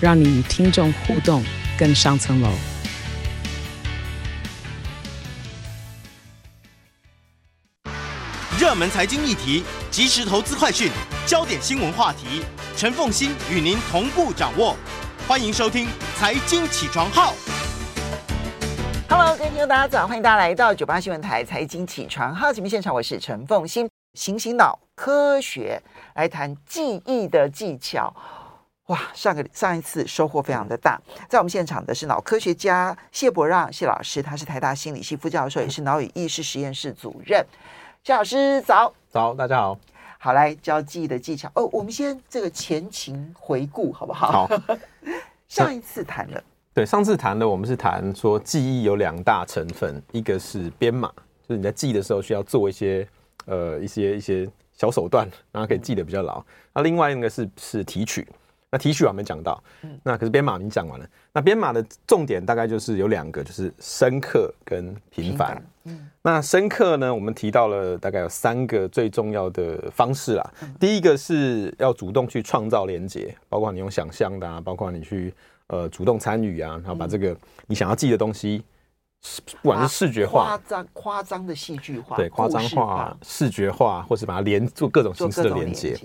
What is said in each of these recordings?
让你与听众互动更上层楼。热门财经议题、即时投资快讯、焦点新闻话题，陈凤欣与您同步掌握。欢迎收听《财经起床号》。Hello，各位听众，大家早，欢迎大家来到九八新闻台《财经起床号》节目现场，我是陈凤欣。醒醒脑科学来谈记忆的技巧，哇！上个上一次收获非常的大。在我们现场的是脑科学家谢伯让谢老师，他是台大心理系副教授，也是脑与意识实验室主任。谢老师早，早，大家好，好来教记忆的技巧。哦，我们先这个前情回顾好不好？好。上一次谈了，对，上次谈的我们是谈说记忆有两大成分，一个是编码，就是你在记的时候需要做一些。呃，一些一些小手段，然后可以记得比较牢。那另外一个是是提取，那提取我还没讲到。那可是编码已经讲完了。那编码的重点大概就是有两个，就是深刻跟频繁。嗯，那深刻呢，我们提到了大概有三个最重要的方式啦。第一个是要主动去创造连结，包括你用想象的啊，包括你去呃主动参与啊，然后把这个你想要记的东西。不管是视觉化、夸张、夸张的戏剧化，对，夸张化、视觉化，或是把它连做各种形式的连接。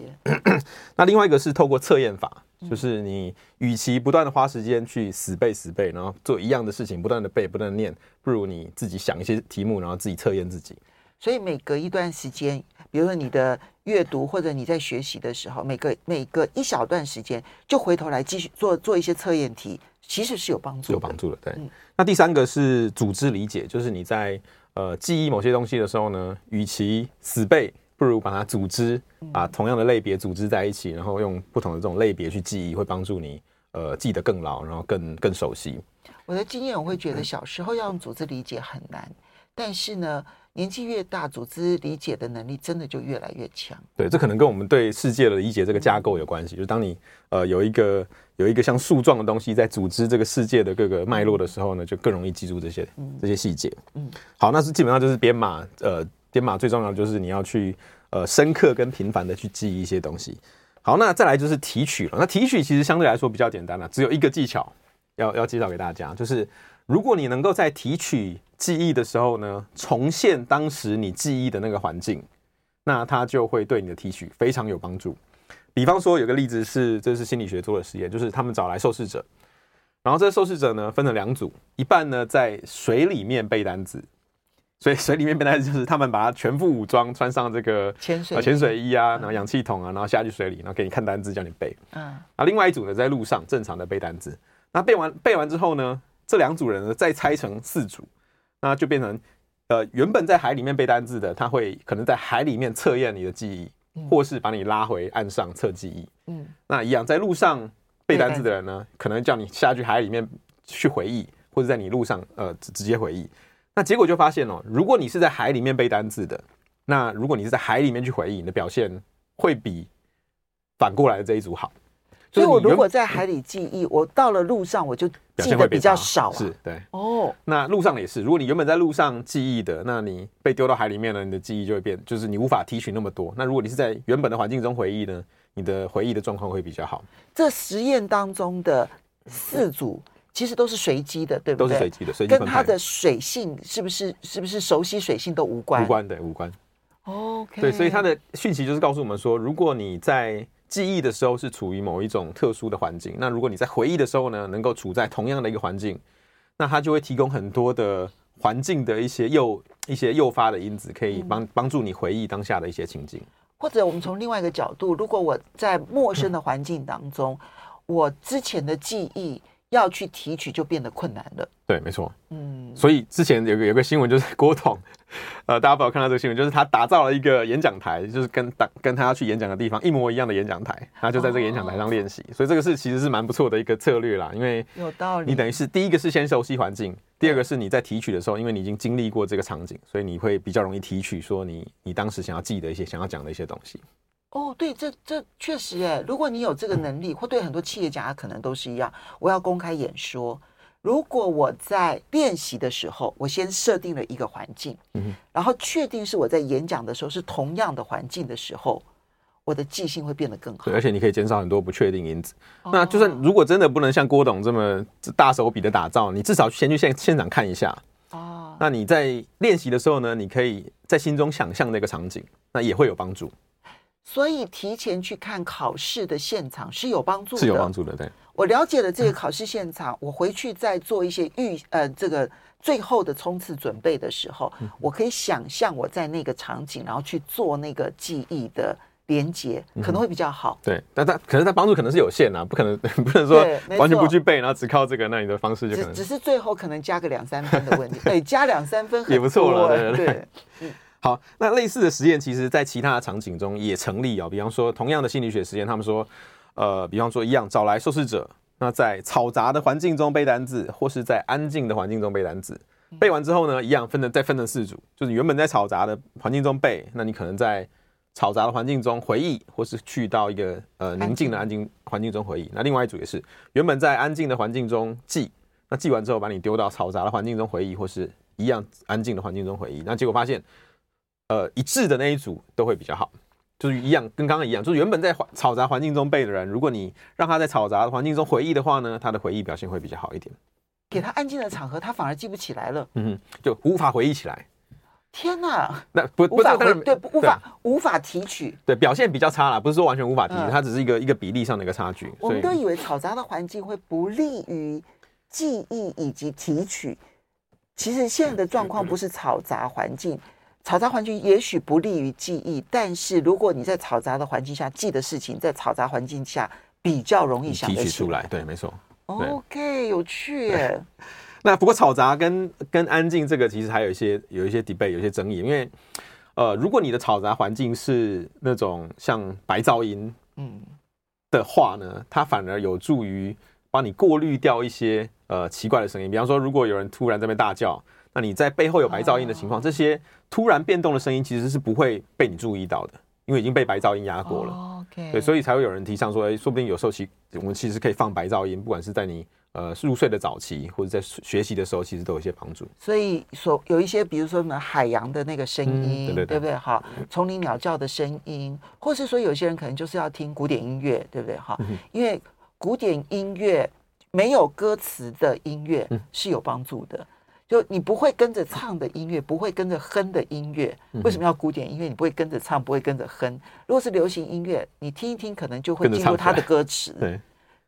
那另外一个是透过测验法，就是你与其不断的花时间去死背死背，然后做一样的事情，不断的背、不断的念，不如你自己想一些题目，然后自己测验自己。所以每隔一段时间，比如说你的阅读或者你在学习的时候，每个每隔一小段时间，就回头来继续做做一些测验题。其实是有帮助，有帮助的。对，那第三个是组织理解，就是你在呃记忆某些东西的时候呢，与其死背，不如把它组织，把同样的类别组织在一起，然后用不同的这种类别去记忆，会帮助你呃记得更牢，然后更更熟悉。我的经验我会觉得小时候要用组织理解很难，但是呢。年纪越大，组织理解的能力真的就越来越强。对，这可能跟我们对世界的理解这个架构有关系。就是当你呃有一个有一个像树状的东西在组织这个世界的各个脉络的时候呢，就更容易记住这些这些细节。嗯，好，那是基本上就是编码。呃，编码最重要的就是你要去呃深刻跟频繁的去记忆一些东西。好，那再来就是提取了。那提取其实相对来说比较简单了，只有一个技巧要要介绍给大家，就是如果你能够在提取。记忆的时候呢，重现当时你记忆的那个环境，那它就会对你的提取非常有帮助。比方说，有个例子是，这是心理学做的实验，就是他们找来受试者，然后这受试者呢分成两组，一半呢在水里面背单词，所以 水里面背单词就是他们把它全副武装，穿上这个潜水潜水衣啊，然后氧气筒啊，然后下去水里，然后给你看单词，叫你背。嗯，啊，另外一组呢在路上正常的背单字。那背完背完之后呢，这两组人呢再拆成四组。那就变成，呃，原本在海里面背单字的，他会可能在海里面测验你的记忆，或是把你拉回岸上测记忆。嗯，那一样在路上背单字的人呢，可能叫你下去海里面去回忆，或者在你路上呃直接回忆。那结果就发现哦，如果你是在海里面背单字的，那如果你是在海里面去回忆，你的表现会比反过来的这一组好。所以我如果在海里记忆，我到了路上我就记得比较少，啊。是对哦。那路上也是，如果你原本在路上记忆的，那你被丢到海里面了，你的记忆就会变，就是你无法提取那么多。那如果你是在原本的环境中回忆呢，你的回忆的状况会比较好。这实验当中的四组其实都是随机的，对不对？都是随机的，随机跟它的水性是不是是不是熟悉水性都无关？无关的，无关。OK。对，所以它的讯息就是告诉我们说，如果你在记忆的时候是处于某一种特殊的环境，那如果你在回忆的时候呢，能够处在同样的一个环境，那它就会提供很多的环境的一些诱一些诱发的因子，可以帮帮助你回忆当下的一些情景。或者我们从另外一个角度，如果我在陌生的环境当中，我之前的记忆要去提取就变得困难了。对，没错。嗯，所以之前有个有个新闻就是郭董 呃，大家不要看到这个新闻，就是他打造了一个演讲台，就是跟当跟他要去演讲的地方一模一样的演讲台，他就在这个演讲台上练习。哦、所以这个是其实是蛮不错的一个策略啦，因为有道理。你等于是第一个是先熟悉环境，第二个是你在提取的时候，因为你已经经历过这个场景，所以你会比较容易提取说你你当时想要记的一些想要讲的一些东西。哦，对，这这确实哎，如果你有这个能力，或对很多企业家可能都是一样，我要公开演说。如果我在练习的时候，我先设定了一个环境，嗯，然后确定是我在演讲的时候是同样的环境的时候，我的记性会变得更好。对，而且你可以减少很多不确定因子。哦。那就算如果真的不能像郭董这么大手笔的打造，你至少先去现现场看一下。哦。那你在练习的时候呢，你可以在心中想象那个场景，那也会有帮助。所以提前去看考试的现场是有帮助的，是有帮助的。对，我了解了这个考试现场，我回去再做一些预呃这个最后的冲刺准备的时候，我可以想象我在那个场景，然后去做那个记忆的连接，可能会比较好。对，但他可能他帮助可能是有限啊，不可能 不能说完全不去背，然后只靠这个，那你的方式就可能只是最后可能加个两三分的问题。对，加两三分也不错了。对对对。嗯。好，那类似的实验，其实在其他的场景中也成立哦。比方说，同样的心理学实验，他们说，呃，比方说一样，找来受试者，那在嘈杂的环境中背单字，或是在安静的环境中背单字。背完之后呢，一样分成再分成四组，就是原本在嘈杂的环境中背，那你可能在嘈杂的环境中回忆，或是去到一个呃宁静的安静环境中回忆。那另外一组也是原本在安静的环境中记，那记完之后把你丢到嘈杂的环境中回忆，或是一样安静的环境中回忆。那结果发现。呃，一致的那一组都会比较好，就是一样，跟刚刚一样，就是原本在嘈杂环境中背的人，如果你让他在嘈杂的环境中回忆的话呢，他的回忆表现会比较好一点。给他安静的场合，他反而记不起来了，嗯，就无法回忆起来。天哪，那不无法回对，无法无法提取，对，表现比较差啦，不是说完全无法提取，它只是一个一个比例上的一个差距。我们都以为嘈杂的环境会不利于记忆以及提取，其实现在的状况不是嘈杂环境。嘈杂环境也许不利于记忆，但是如果你在嘈杂的环境下记的事情，在嘈杂环境下比较容易想提取出来。对，没错。OK，有趣耶。那不过吵杂跟跟安静这个其实还有一些有一些 debate，有一些争议，因为呃，如果你的嘈杂环境是那种像白噪音嗯的话呢，它反而有助于帮你过滤掉一些呃奇怪的声音，比方说如果有人突然在那边大叫。那你在背后有白噪音的情况，这些突然变动的声音其实是不会被你注意到的，因为已经被白噪音压过了。OK，对，所以才会有人提倡说，哎，说不定有时候其我们其实可以放白噪音，不管是在你呃入睡的早期，或者在学习的时候，其实都有一些帮助。所以所有一些，比如说什么海洋的那个声音，对对对，对不对？哈，丛林鸟叫的声音，或是说有些人可能就是要听古典音乐，对不对？哈，因为古典音乐没有歌词的音乐是有帮助的。就你不会跟着唱的音乐，不会跟着哼的音乐，为什么要古典音乐？你不会跟着唱，不会跟着哼。如果是流行音乐，你听一听，可能就会进入它的歌词。对，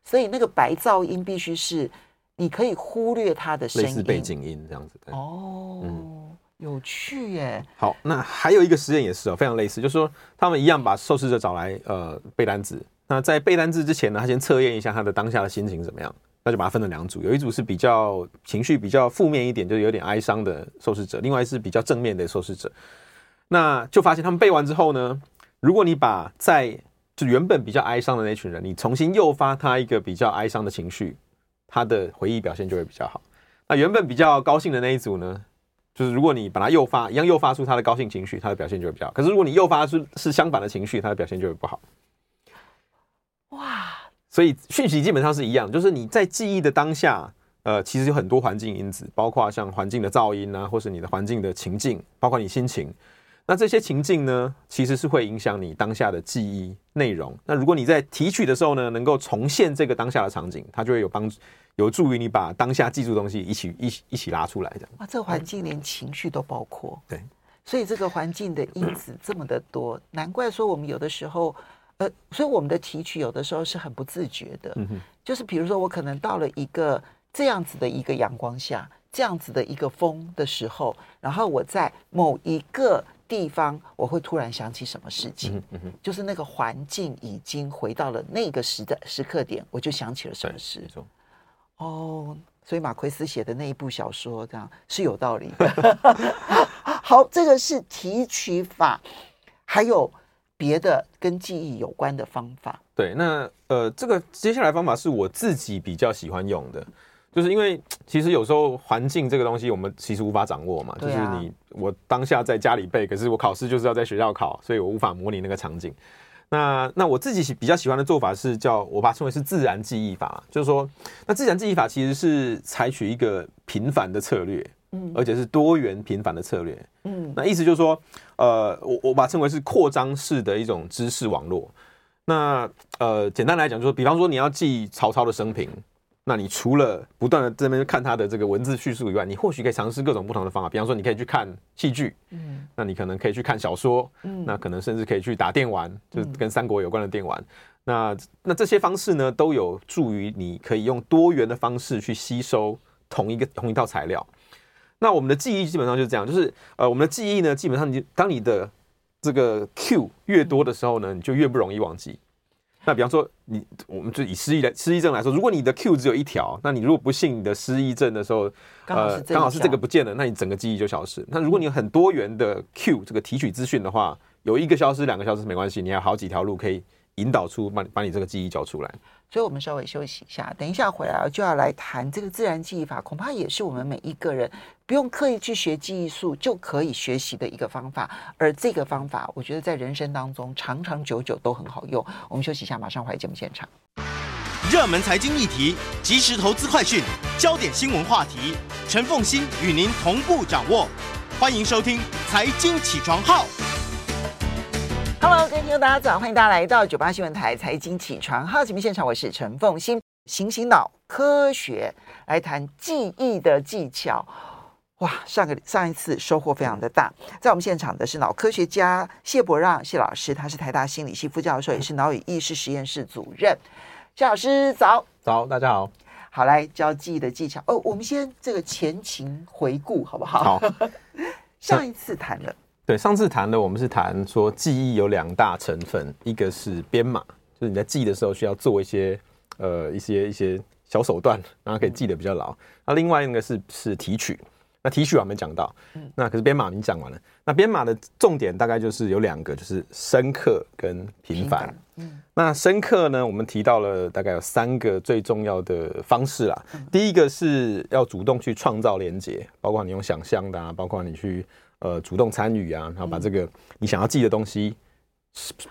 所以那个白噪音必须是你可以忽略它的声音，类似背景音这样子。哦，嗯，有趣耶。好，那还有一个实验也是哦，非常类似，就是说他们一样把受试者找来，呃，背单词。那在背单字之前呢，他先测验一下他的当下的心情怎么样。那就把它分成两组，有一组是比较情绪比较负面一点，就是有点哀伤的受试者；另外是比较正面的受试者。那就发现他们背完之后呢，如果你把在就原本比较哀伤的那群人，你重新诱发他一个比较哀伤的情绪，他的回忆表现就会比较好。那原本比较高兴的那一组呢，就是如果你把它诱发一样诱发出他的高兴情绪，他的表现就会比较好。可是如果你诱发出是相反的情绪，他的表现就会不好。哇！所以讯息基本上是一样，就是你在记忆的当下，呃，其实有很多环境因子，包括像环境的噪音啊，或是你的环境的情境，包括你心情。那这些情境呢，其实是会影响你当下的记忆内容。那如果你在提取的时候呢，能够重现这个当下的场景，它就会有帮助，有助于你把当下记住的东西一起一起一起拉出来。这样哇，这个环境连情绪都包括。对，所以这个环境的因子这么的多，难怪说我们有的时候。呃，所以我们的提取有的时候是很不自觉的，嗯，就是比如说我可能到了一个这样子的一个阳光下，这样子的一个风的时候，然后我在某一个地方，我会突然想起什么事情，嗯哼，就是那个环境已经回到了那个时的时刻点，我就想起了什么事。哦，所以马奎斯写的那一部小说这样是有道理的。好，这个是提取法，还有别的跟记忆有关的方法。对，那呃，这个接下来方法是我自己比较喜欢用的，就是因为其实有时候环境这个东西我们其实无法掌握嘛，就是你我当下在家里背，可是我考试就是要在学校考，所以我无法模拟那个场景。那那我自己比较喜欢的做法是叫我把它称为是自然记忆法，就是说，那自然记忆法其实是采取一个频繁的策略，嗯，而且是多元频繁的策略，嗯，那意思就是说，呃，我我把它称为是扩张式的一种知识网络。那呃，简单来讲，就是比方说你要记曹操的生平。那你除了不断的这边看他的这个文字叙述以外，你或许可以尝试各种不同的方法。比方说，你可以去看戏剧，嗯，那你可能可以去看小说，嗯，那可能甚至可以去打电玩，就是跟三国有关的电玩。那那这些方式呢，都有助于你可以用多元的方式去吸收同一个同一套材料。那我们的记忆基本上就是这样，就是呃，我们的记忆呢，基本上你当你的这个 Q 越多的时候呢，你就越不容易忘记。那比方说，你我们就以失忆来失忆症来说，如果你的 Q 只有一条，那你如果不幸你的失忆症的时候，呃，刚好是这个不见了，那你整个记忆就消失。那如果你有很多元的 Q 这个提取资讯的话，有一个消失，两个消失没关系，你还有好几条路可以引导出把把你这个记忆交出来。所以我们稍微休息一下，等一下回来就要来谈这个自然记忆法，恐怕也是我们每一个人不用刻意去学记忆术就可以学习的一个方法。而这个方法，我觉得在人生当中长长久久都很好用。我们休息一下，马上回来节目现场。热门财经议题、即时投资快讯、焦点新闻话题，陈凤欣与您同步掌握。欢迎收听《财经起床号》。Hello，各位听众，大家早！欢迎大家来到九八新闻台财经起床号节目现场，我是陈凤欣，醒醒脑科学来谈记忆的技巧。哇，上个上一次收获非常的大。在我们现场的是脑科学家谢伯让谢老师，他是台大心理系副教授，也是脑与意识实验室主任。谢老师早，早，大家好，好来教记忆的技巧。哦，我们先这个前情回顾好不好？好，上一次谈了。对，上次谈的我们是谈说记忆有两大成分，一个是编码，就是你在记的时候需要做一些呃一些一些小手段，然后可以记得比较牢。那另外一个是是提取，那提取我还没讲到，那可是编码已经讲完了。那编码的重点大概就是有两个，就是深刻跟频繁。嗯，那深刻呢，我们提到了大概有三个最重要的方式啦。第一个是要主动去创造连结，包括你用想象的啊，包括你去。呃，主动参与啊，然后把这个你想要记的东西，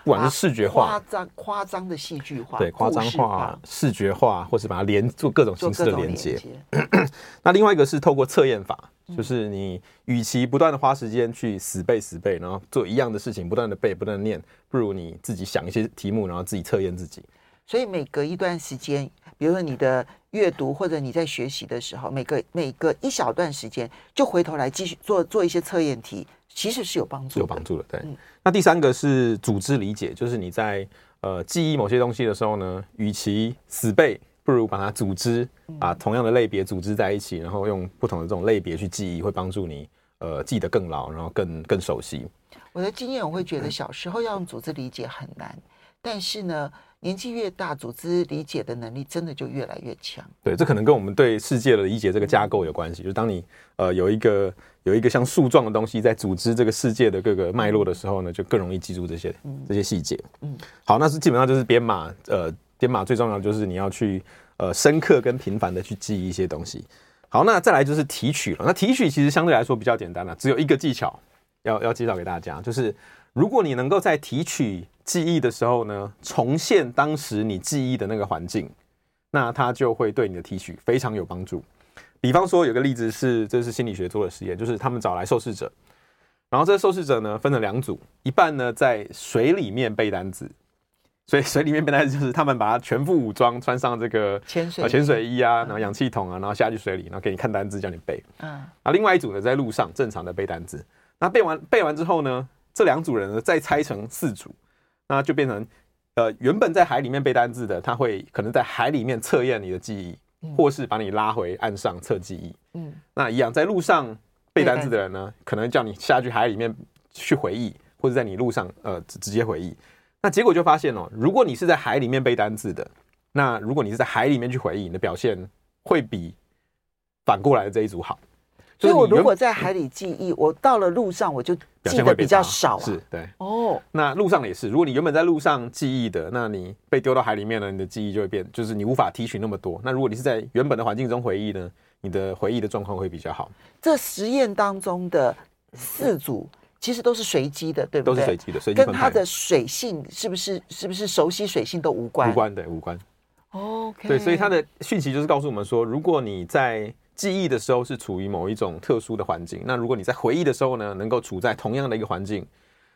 不管是视觉化、夸张、夸张的戏剧化，对，夸张化、视觉化，或是把它连做各种形式的连接。那另外一个是透过测验法，就是你与其不断的花时间去死背死背，然后做一样的事情，不断的背、不断的念，不如你自己想一些题目，然后自己测验自己。所以每隔一段时间，比如说你的阅读或者你在学习的时候，每个每隔一小段时间，就回头来继续做做一些测验题，其实是有帮助的，有帮助的。对。嗯、那第三个是组织理解，就是你在呃记忆某些东西的时候呢，与其死背，不如把它组织，把同样的类别组织在一起，然后用不同的这种类别去记忆，会帮助你呃记得更牢，然后更更熟悉。我的经验，我会觉得小时候要用组织理解很难，但是呢。年纪越大，组织理解的能力真的就越来越强。对，这可能跟我们对世界的理解这个架构有关系。就是当你呃有一个有一个像树状的东西在组织这个世界的各个脉络的时候呢，就更容易记住这些这些细节。嗯，好，那是基本上就是编码。呃，编码最重要的就是你要去呃深刻跟频繁的去记忆一些东西。好，那再来就是提取了。那提取其实相对来说比较简单了，只有一个技巧要要介绍给大家，就是如果你能够在提取。记忆的时候呢，重现当时你记忆的那个环境，那它就会对你的提取非常有帮助。比方说，有个例子是，这是心理学做的实验，就是他们找来受试者，然后这个受试者呢分了两组，一半呢在水里面背单词，所以水里面背单词就是他们把它全副武装，穿上这个潜水潜水衣啊，然后氧气筒啊，然后下去水里，然后给你看单词，叫你背。嗯，啊，另外一组呢在路上正常的背单词。那背完背完之后呢，这两组人呢再拆成四组。那就变成，呃，原本在海里面背单字的，他会可能在海里面测验你的记忆，嗯、或是把你拉回岸上测记忆。嗯，那一样在路上背单字的人呢，可能叫你下去海里面去回忆，或者在你路上呃直接回忆。那结果就发现哦，如果你是在海里面背单字的，那如果你是在海里面去回忆，你的表现会比反过来的这一组好。所以我如果在海里记忆，我到了路上我就记得比较少，啊。是对哦。那路上也是，如果你原本在路上记忆的，那你被丢到海里面了，你的记忆就会变，就是你无法提取那么多。那如果你是在原本的环境中回忆呢，你的回忆的状况会比较好。这实验当中的四组其实都是随机的，对不对？都是随机的，随机跟它的水性是不是是不是熟悉水性都无关？无关，对，无关。OK，对，所以它的讯息就是告诉我们说，如果你在记忆的时候是处于某一种特殊的环境，那如果你在回忆的时候呢，能够处在同样的一个环境，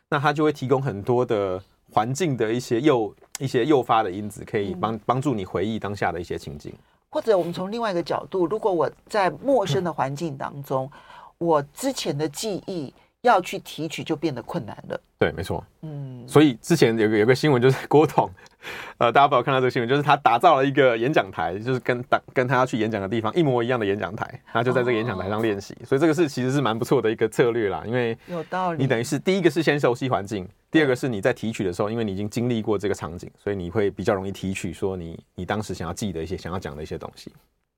那它就会提供很多的环境的一些诱一些诱发的因子，可以帮帮助你回忆当下的一些情境。或者我们从另外一个角度，如果我在陌生的环境当中，我之前的记忆。要去提取就变得困难了。对，没错。嗯，所以之前有个有个新闻，就是郭董，呃，大家不要看到这个新闻，就是他打造了一个演讲台，就是跟当跟他要去演讲的地方一模一样的演讲台，他就在这个演讲台上练习。哦、所以这个是其实是蛮不错的一个策略啦，因为有道理。你等于是第一个是先熟悉环境，第二个是你在提取的时候，因为你已经经历过这个场景，所以你会比较容易提取说你你当时想要记得一些想要讲的一些东西。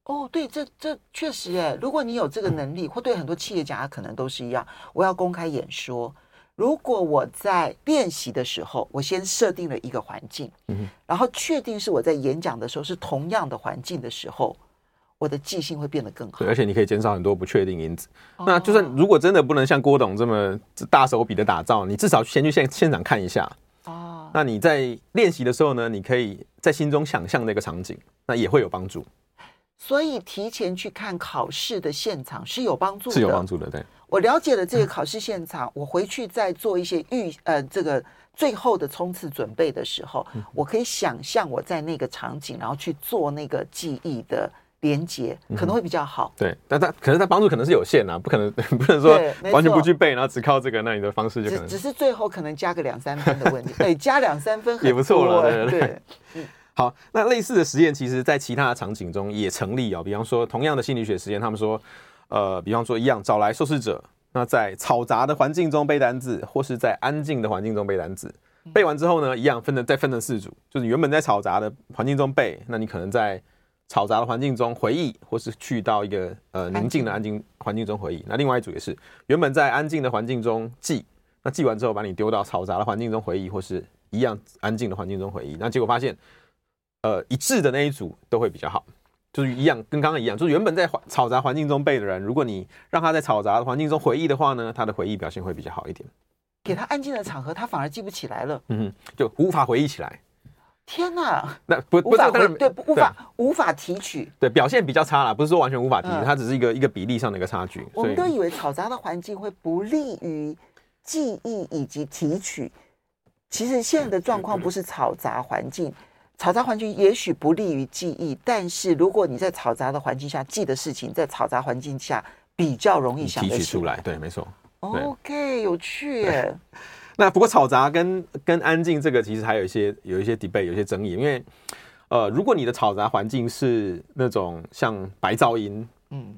哦，对，这这确实哎，如果你有这个能力，或对很多企业家可能都是一样。我要公开演说，如果我在练习的时候，我先设定了一个环境，嗯，然后确定是我在演讲的时候是同样的环境的时候，我的记性会变得更好。对，而且你可以减少很多不确定因子。哦。那就算如果真的不能像郭董这么大手笔的打造，你至少先去现现场看一下。哦。那你在练习的时候呢，你可以在心中想象那个场景，那也会有帮助。所以提前去看考试的现场是有帮助的，是有帮助的。对，我了解了这个考试现场，嗯、我回去再做一些预呃这个最后的冲刺准备的时候，嗯、我可以想象我在那个场景，然后去做那个记忆的连接，可能会比较好。嗯、对，但它可能它帮助可能是有限啊，不可能 不能说完全不去背，然后只靠这个，那你的方式就可能只，只是最后可能加个两三分的问题。对，加两三分也不错了。对，对，对，对，嗯。好，那类似的实验，其实在其他的场景中也成立哦。比方说，同样的心理学实验，他们说，呃，比方说一样，找来受试者，那在嘈杂的环境中背单字，或是在安静的环境中背单字。背完之后呢，一样分成再分成四组，就是原本在嘈杂的环境中背，那你可能在嘈杂的环境中回忆，或是去到一个呃宁静的安静环境中回忆。那另外一组也是原本在安静的环境中记，那记完之后把你丢到嘈杂的环境中回忆，或是一样安静的环境中回忆。那结果发现。呃，一致的那一组都会比较好，就是一样，跟刚刚一样，就是原本在嘈杂环境中背的人，如果你让他在嘈杂的环境中回忆的话呢，他的回忆表现会比较好一点。给他安静的场合，他反而记不起来了，嗯，就无法回忆起来。天哪，那不不是对，对，无法无法提取，对，表现比较差啦，不是说完全无法提取，它只是一个一个比例上的一个差距。我们都以为嘈杂的环境会不利于记忆以及提取，其实现在的状况不是嘈杂环境。嘈杂环境也许不利于记忆，但是如果你在嘈杂的环境下记的事情，在嘈杂环境下比较容易想得起来。提取出来。对，没错。OK，有趣耶。那不过吵杂跟跟安静这个其实还有一些有一些 debate，有一些争议，因为呃，如果你的吵杂环境是那种像白噪音嗯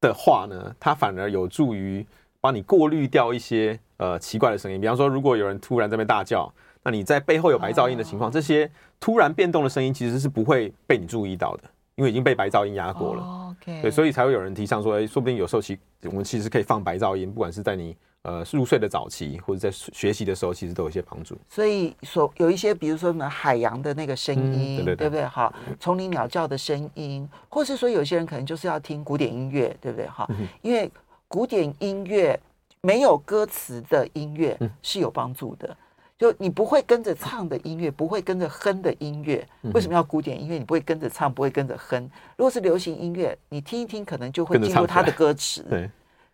的话呢，它反而有助于帮你过滤掉一些呃奇怪的声音，比方说如果有人突然在那边大叫。那你在背后有白噪音的情况，这些突然变动的声音其实是不会被你注意到的，因为已经被白噪音压过了。OK，对，所以才会有人提倡说，哎，说不定有时候其我们其实可以放白噪音，不管是在你呃入睡的早期，或者在学习的时候，其实都有一些帮助。所以所有一些，比如说什么海洋的那个声音，对对对，对不对？哈，丛林鸟叫的声音，或是说有些人可能就是要听古典音乐，对不对？哈，因为古典音乐没有歌词的音乐是有帮助的。就你不会跟着唱的音乐，不会跟着哼的音乐，为什么要古典音乐？你不会跟着唱，不会跟着哼。如果是流行音乐，你听一听，可能就会进入它的歌词。对，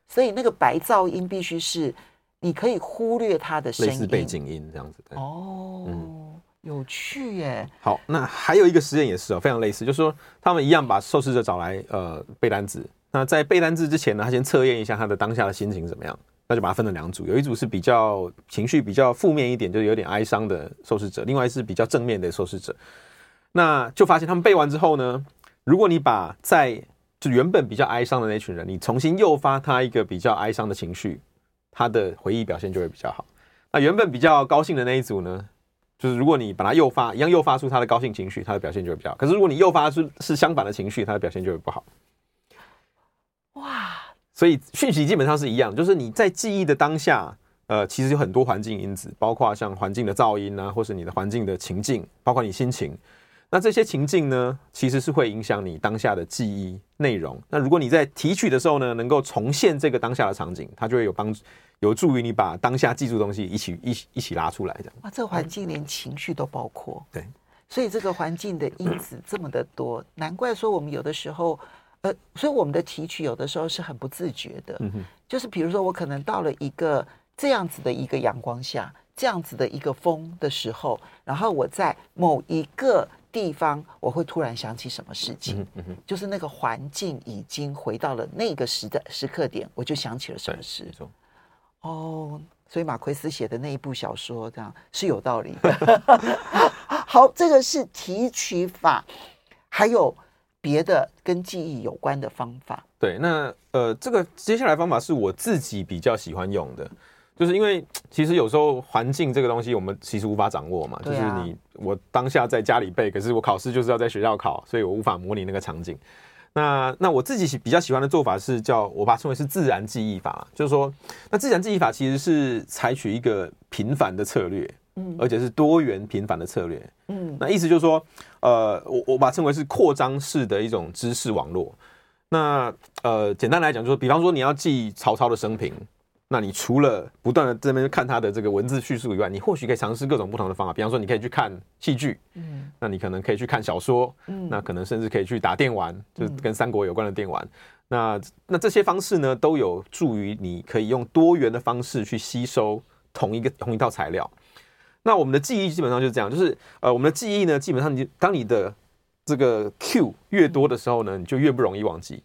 所以那个白噪音必须是你可以忽略它的声音，类似背景音这样子。哦，嗯，有趣耶。好，那还有一个实验也是哦，非常类似，就是说他们一样把受试者找来，呃，背单词。那在背单词之前呢，他先测验一下他的当下的心情怎么样。那就把它分成两组，有一组是比较情绪比较负面一点，就是有点哀伤的受试者；另外是比较正面的受试者。那就发现他们背完之后呢，如果你把在就原本比较哀伤的那群人，你重新诱发他一个比较哀伤的情绪，他的回忆表现就会比较好。那原本比较高兴的那一组呢，就是如果你把它诱发，一样诱发出他的高兴情绪，他的表现就会比较好。可是如果你诱发出是相反的情绪，他的表现就会不好。哇！所以讯息基本上是一样，就是你在记忆的当下，呃，其实有很多环境因子，包括像环境的噪音啊，或是你的环境的情境，包括你心情。那这些情境呢，其实是会影响你当下的记忆内容。那如果你在提取的时候呢，能够重现这个当下的场景，它就会有帮助，有助于你把当下记住的东西一起一起一起拉出来。这样哇，这个环境连情绪都包括。对，所以这个环境的因子这么的多，难怪说我们有的时候。呃，所以我们的提取有的时候是很不自觉的，嗯，就是比如说我可能到了一个这样子的一个阳光下，这样子的一个风的时候，然后我在某一个地方，我会突然想起什么事情，就是那个环境已经回到了那个时的时刻点，我就想起了什么事。哦，所以马奎斯写的那一部小说这样是有道理的。好，这个是提取法，还有。别的跟记忆有关的方法，对，那呃，这个接下来方法是我自己比较喜欢用的，就是因为其实有时候环境这个东西我们其实无法掌握嘛，就是你我当下在家里背，可是我考试就是要在学校考，所以我无法模拟那个场景。那那我自己比较喜欢的做法是叫我把它称为是自然记忆法，就是说，那自然记忆法其实是采取一个频繁的策略。嗯，而且是多元频繁的策略。嗯，那意思就是说，呃，我我把它称为是扩张式的一种知识网络。那呃，简单来讲，就是比方说你要记曹操的生平，那你除了不断的这边看他的这个文字叙述以外，你或许可以尝试各种不同的方法。比方说，你可以去看戏剧，嗯，那你可能可以去看小说，嗯，那可能甚至可以去打电玩，就是跟三国有关的电玩。那那这些方式呢，都有助于你可以用多元的方式去吸收同一个同一套材料。那我们的记忆基本上就是这样，就是呃，我们的记忆呢，基本上你当你的这个 Q 越多的时候呢，你就越不容易忘记。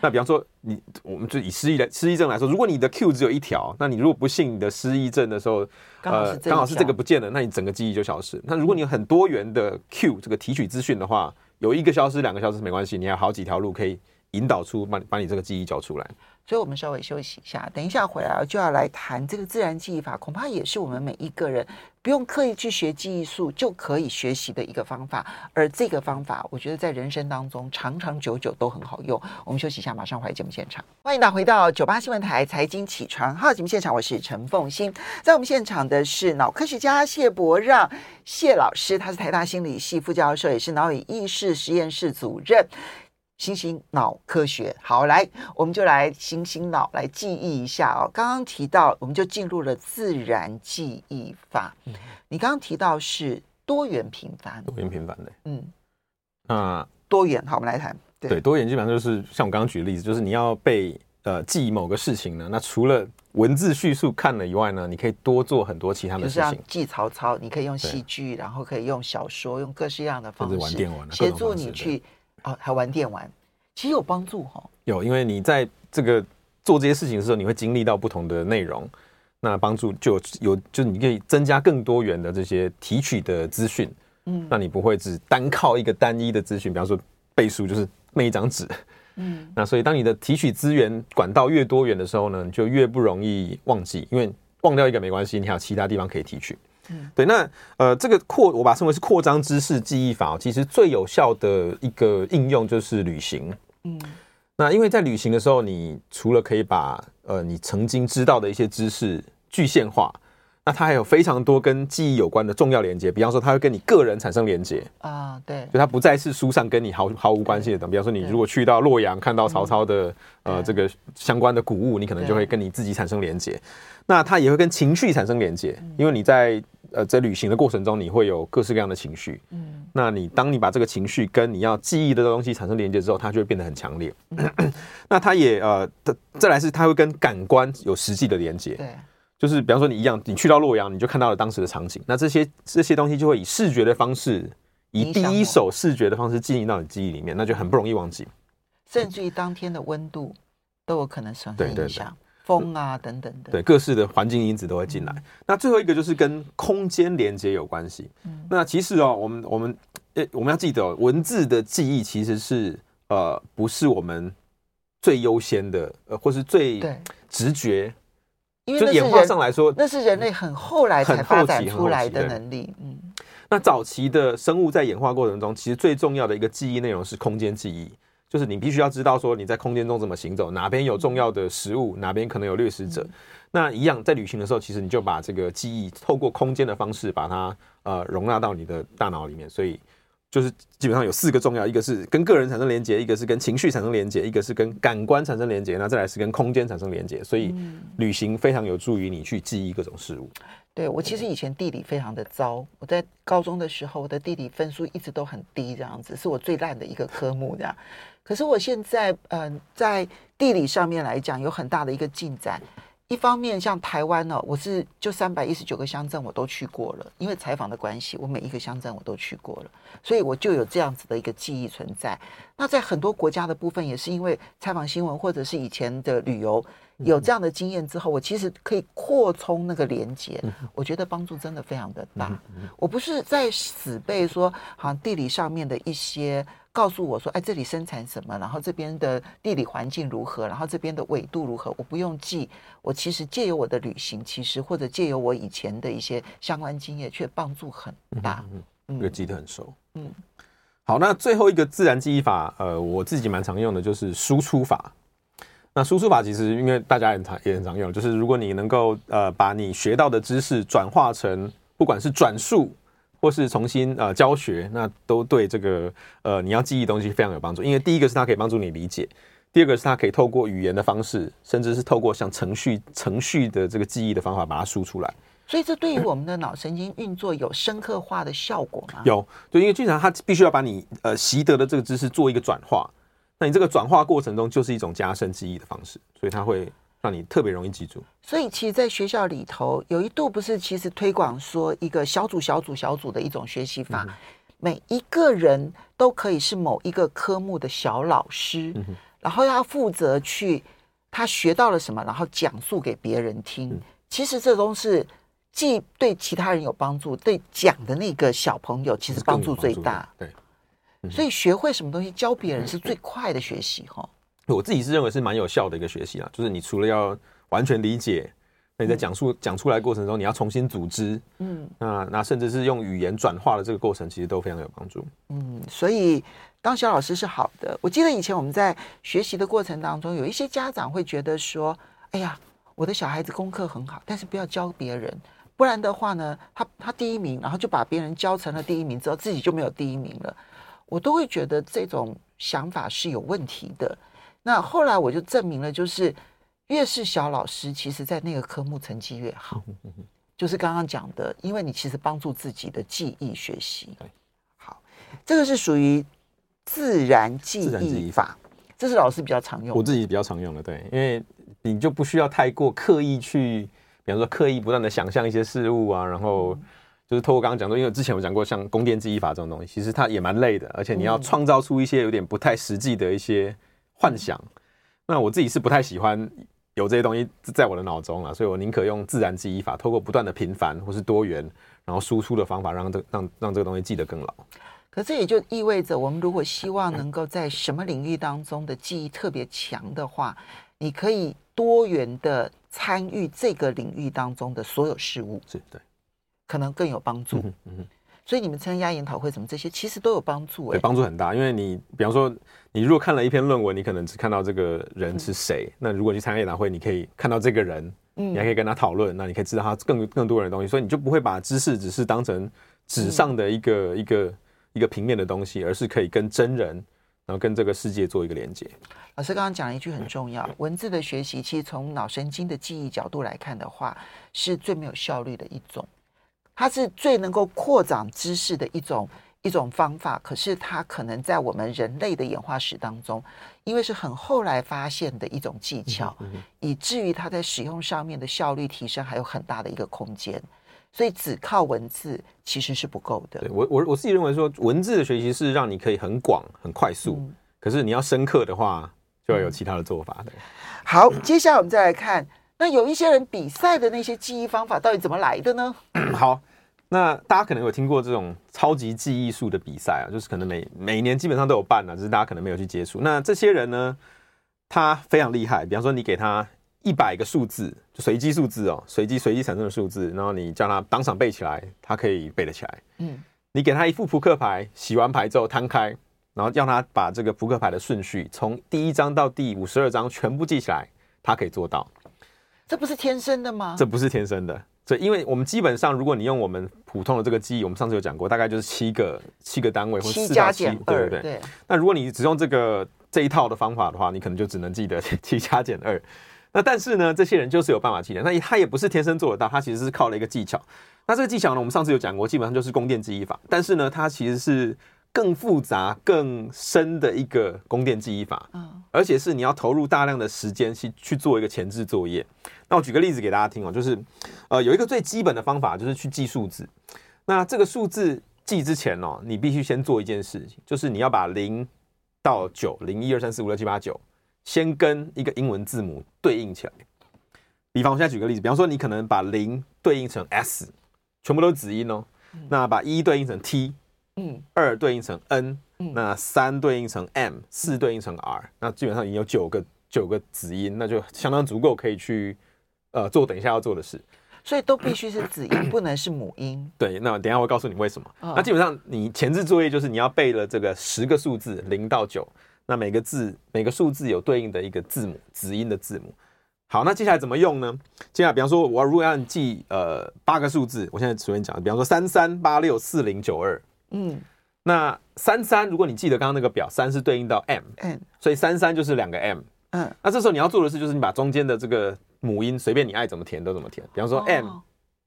那比方说你，我们就以失忆来失忆症来说，如果你的 Q 只有一条，那你如果不幸你的失忆症的时候，呃，刚好是这个不见了，那你整个记忆就消失。那如果你有很多元的 Q 这个提取资讯的话，有一个消失，两个消失没关系，你还有好几条路可以引导出把把你这个记忆交出来。所以，我们稍微休息一下，等一下回来就要来谈这个自然记忆法，恐怕也是我们每一个人不用刻意去学记忆术就可以学习的一个方法。而这个方法，我觉得在人生当中长长久久都很好用。我们休息一下，马上回来节目现场。欢迎大家回到九八新闻台财经起床号节目现场，我是陈凤欣。在我们现场的是脑科学家谢伯让谢老师，他是台大心理系副教授，也是脑与意识实验室主任。新兴脑科学，好，来，我们就来醒醒脑来记忆一下哦。刚刚提到，我们就进入了自然记忆法。嗯，你刚刚提到是多元频繁，多元频繁的，嗯，那多元，好，我们来谈。对，对，多元基本上就是像我刚刚举的例子，就是你要被呃记忆某个事情呢，那除了文字叙述看了以外呢，你可以多做很多其他的事情。就是记曹操，你可以用戏剧，然后可以用小说，用各式各样的方式协助你去。哦，还玩电玩，其实有帮助哈、哦。有，因为你在这个做这些事情的时候，你会经历到不同的内容，那帮助就有，有就你可以增加更多元的这些提取的资讯。嗯，那你不会只单靠一个单一的资讯，比方说背书就是那一张纸。嗯，那所以当你的提取资源管道越多元的时候呢，你就越不容易忘记，因为忘掉一个没关系，你还有其他地方可以提取。嗯，对，那呃，这个扩我把它称为是扩张知识记忆法，其实最有效的一个应用就是旅行。嗯，那因为在旅行的时候，你除了可以把呃你曾经知道的一些知识具现化，那它还有非常多跟记忆有关的重要连接，比方说它会跟你个人产生连接啊，对，就它不再是书上跟你毫毫无关系的等，比方说你如果去到洛阳看到曹操的呃这个相关的古物，你可能就会跟你自己产生连接。那它也会跟情绪产生连接，因为你在呃，在旅行的过程中，你会有各式各样的情绪。嗯，那你当你把这个情绪跟你要记忆的东西产生连接之后，它就会变得很强烈。嗯、那它也呃，再来是它会跟感官有实际的连接。对，就是比方说你一样，你去到洛阳，你就看到了当时的场景。那这些这些东西就会以视觉的方式，以第一手视觉的方式进入到你记忆里面，那就很不容易忘记。甚至于当天的温度都有可能产生影响。风啊，等等的，对，各式的环境因子都会进来。嗯、那最后一个就是跟空间连接有关系。嗯，那其实哦，我们我们诶，我们要记得哦，文字的记忆其实是呃，不是我们最优先的，呃，或是最直觉。因为就演化上来说，那是人类很后来才发展出来的能力。嗯，那早期的生物在演化过程中，其实最重要的一个记忆内容是空间记忆。就是你必须要知道说你在空间中怎么行走，哪边有重要的食物，哪边可能有掠食者。嗯、那一样在旅行的时候，其实你就把这个记忆透过空间的方式把它呃容纳到你的大脑里面，所以。就是基本上有四个重要，一个是跟个人产生连接，一个是跟情绪产生连接，一个是跟感官产生连接，那再来是跟空间产生连接。所以旅行非常有助于你去记忆各种事物。嗯、对，我其实以前地理非常的糟，我在高中的时候我的地理分数一直都很低，这样子是我最烂的一个科目这样。可是我现在嗯、呃，在地理上面来讲有很大的一个进展。一方面，像台湾呢，我是就三百一十九个乡镇我都去过了，因为采访的关系，我每一个乡镇我都去过了，所以我就有这样子的一个记忆存在。那在很多国家的部分，也是因为采访新闻或者是以前的旅游有这样的经验之后，我其实可以扩充那个连接，我觉得帮助真的非常的大。我不是在死背说，好像地理上面的一些。告诉我说，哎，这里生产什么？然后这边的地理环境如何？然后这边的纬度如何？我不用记，我其实借由我的旅行，其实或者借由我以前的一些相关经验，却帮助很大。嗯，记得很熟。嗯，好，那最后一个自然记忆法，呃，我自己蛮常用的，就是输出法。那输出法其实因为大家也很常也很常用，就是如果你能够呃把你学到的知识转化成，不管是转述。或是重新呃教学，那都对这个呃你要记忆东西非常有帮助。因为第一个是它可以帮助你理解，第二个是它可以透过语言的方式，甚至是透过像程序程序的这个记忆的方法把它输出来。所以这对于我们的脑神经运作有深刻化的效果吗？有，对，因为经常它必须要把你呃习得的这个知识做一个转化，那你这个转化过程中就是一种加深记忆的方式，所以它会。让你特别容易记住，所以其实，在学校里头，有一度不是其实推广说一个小组、小组、小组的一种学习法，嗯、每一个人都可以是某一个科目的小老师，嗯、然后要负责去他学到了什么，然后讲述给别人听。嗯、其实这都是既对其他人有帮助，对讲的那个小朋友其实帮助最大。对，嗯、所以学会什么东西，教别人是最快的学习哈。我自己是认为是蛮有效的一个学习啊，就是你除了要完全理解，那你在讲述讲出来过程中，你要重新组织，嗯，那那甚至是用语言转化的这个过程，其实都非常有帮助。嗯，所以当小老师是好的。我记得以前我们在学习的过程当中，有一些家长会觉得说：“哎呀，我的小孩子功课很好，但是不要教别人，不然的话呢，他他第一名，然后就把别人教成了第一名之后，自己就没有第一名了。”我都会觉得这种想法是有问题的。那后来我就证明了，就是越是小老师，其实在那个科目成绩越好。就是刚刚讲的，因为你其实帮助自己的记忆学习。好，这个是属于自然记忆法，这是老师比较常用。我自己比较常用的，对，因为你就不需要太过刻意去，比方说刻意不断的想象一些事物啊，然后就是透过刚刚讲说，因为之前我讲过像宫殿记忆法这种东西，其实它也蛮累的，而且你要创造出一些有点不太实际的一些。幻想，那我自己是不太喜欢有这些东西在我的脑中了，所以我宁可用自然记忆法，透过不断的频繁或是多元，然后输出的方法让，让这让让这个东西记得更牢。可这也就意味着，我们如果希望能够在什么领域当中的记忆特别强的话，你可以多元的参与这个领域当中的所有事物，是对，可能更有帮助。嗯嗯。所以你们参加研讨会什么这些，其实都有帮助，对，帮助很大。因为你，比方说，你如果看了一篇论文，你可能只看到这个人是谁。那如果去参加研讨会，你可以看到这个人，嗯，你还可以跟他讨论，那你可以知道他更更多人的东西。所以你就不会把知识只是当成纸上的一个一个一个平面的东西，而是可以跟真人，然后跟这个世界做一个连接。老师刚刚讲了一句很重要，文字的学习，其实从脑神经的记忆角度来看的话，是最没有效率的一种。它是最能够扩展知识的一种一种方法，可是它可能在我们人类的演化史当中，因为是很后来发现的一种技巧，以至于它在使用上面的效率提升还有很大的一个空间，所以只靠文字其实是不够的。对，我我我自己认为说，文字的学习是让你可以很广很快速，嗯、可是你要深刻的话，就要有其他的做法。的，好，接下来我们再来看。那有一些人比赛的那些记忆方法到底怎么来的呢？好，那大家可能有听过这种超级记忆术的比赛啊，就是可能每每年基本上都有办啊，只是大家可能没有去接触。那这些人呢，他非常厉害。比方说，你给他一百个数字，就随机数字哦，随机随机产生的数字，然后你叫他当场背起来，他可以背得起来。嗯，你给他一副扑克牌，洗完牌之后摊开，然后让他把这个扑克牌的顺序从第一张到第五十二张全部记起来，他可以做到。这不是天生的吗？这不是天生的。所以，因为我们基本上，如果你用我们普通的这个记忆，我们上次有讲过，大概就是七个七个单位，或四加七，对对对。对那如果你只用这个这一套的方法的话，你可能就只能记得 七加减二。那但是呢，这些人就是有办法记得，那他也不是天生做得到，他其实是靠了一个技巧。那这个技巧呢，我们上次有讲过，基本上就是宫殿记忆法。但是呢，它其实是更复杂、更深的一个宫殿记忆法，嗯，而且是你要投入大量的时间去去做一个前置作业。那我举个例子给大家听哦，就是，呃，有一个最基本的方法，就是去记数字。那这个数字记之前哦，你必须先做一件事情，就是你要把零到九，零一二三四五六七八九，先跟一个英文字母对应起来。比方，我现在举个例子，比方说，你可能把零对应成 S，全部都是子音哦。那把一对应成 T，嗯，二对应成 N，那三对应成 M，四对应成 R，那基本上已经有九个九个子音，那就相当足够可以去。呃，做等一下要做的事，所以都必须是子音，不能是母音。对，那等一下我会告诉你为什么。那基本上你前置作业就是你要背了这个十个数字零到九，那每个字每个数字有对应的一个字母子音的字母。好，那接下来怎么用呢？接下来比方说我如果要你记呃八个数字，我现在随便讲，比方说三三八六四零九二，嗯，那三三如果你记得刚刚那个表，三是对应到 m，m，，所以三三就是两个 M，嗯，那这时候你要做的事就是你把中间的这个。母音随便你爱怎么填都怎么填，比方说 M、哦、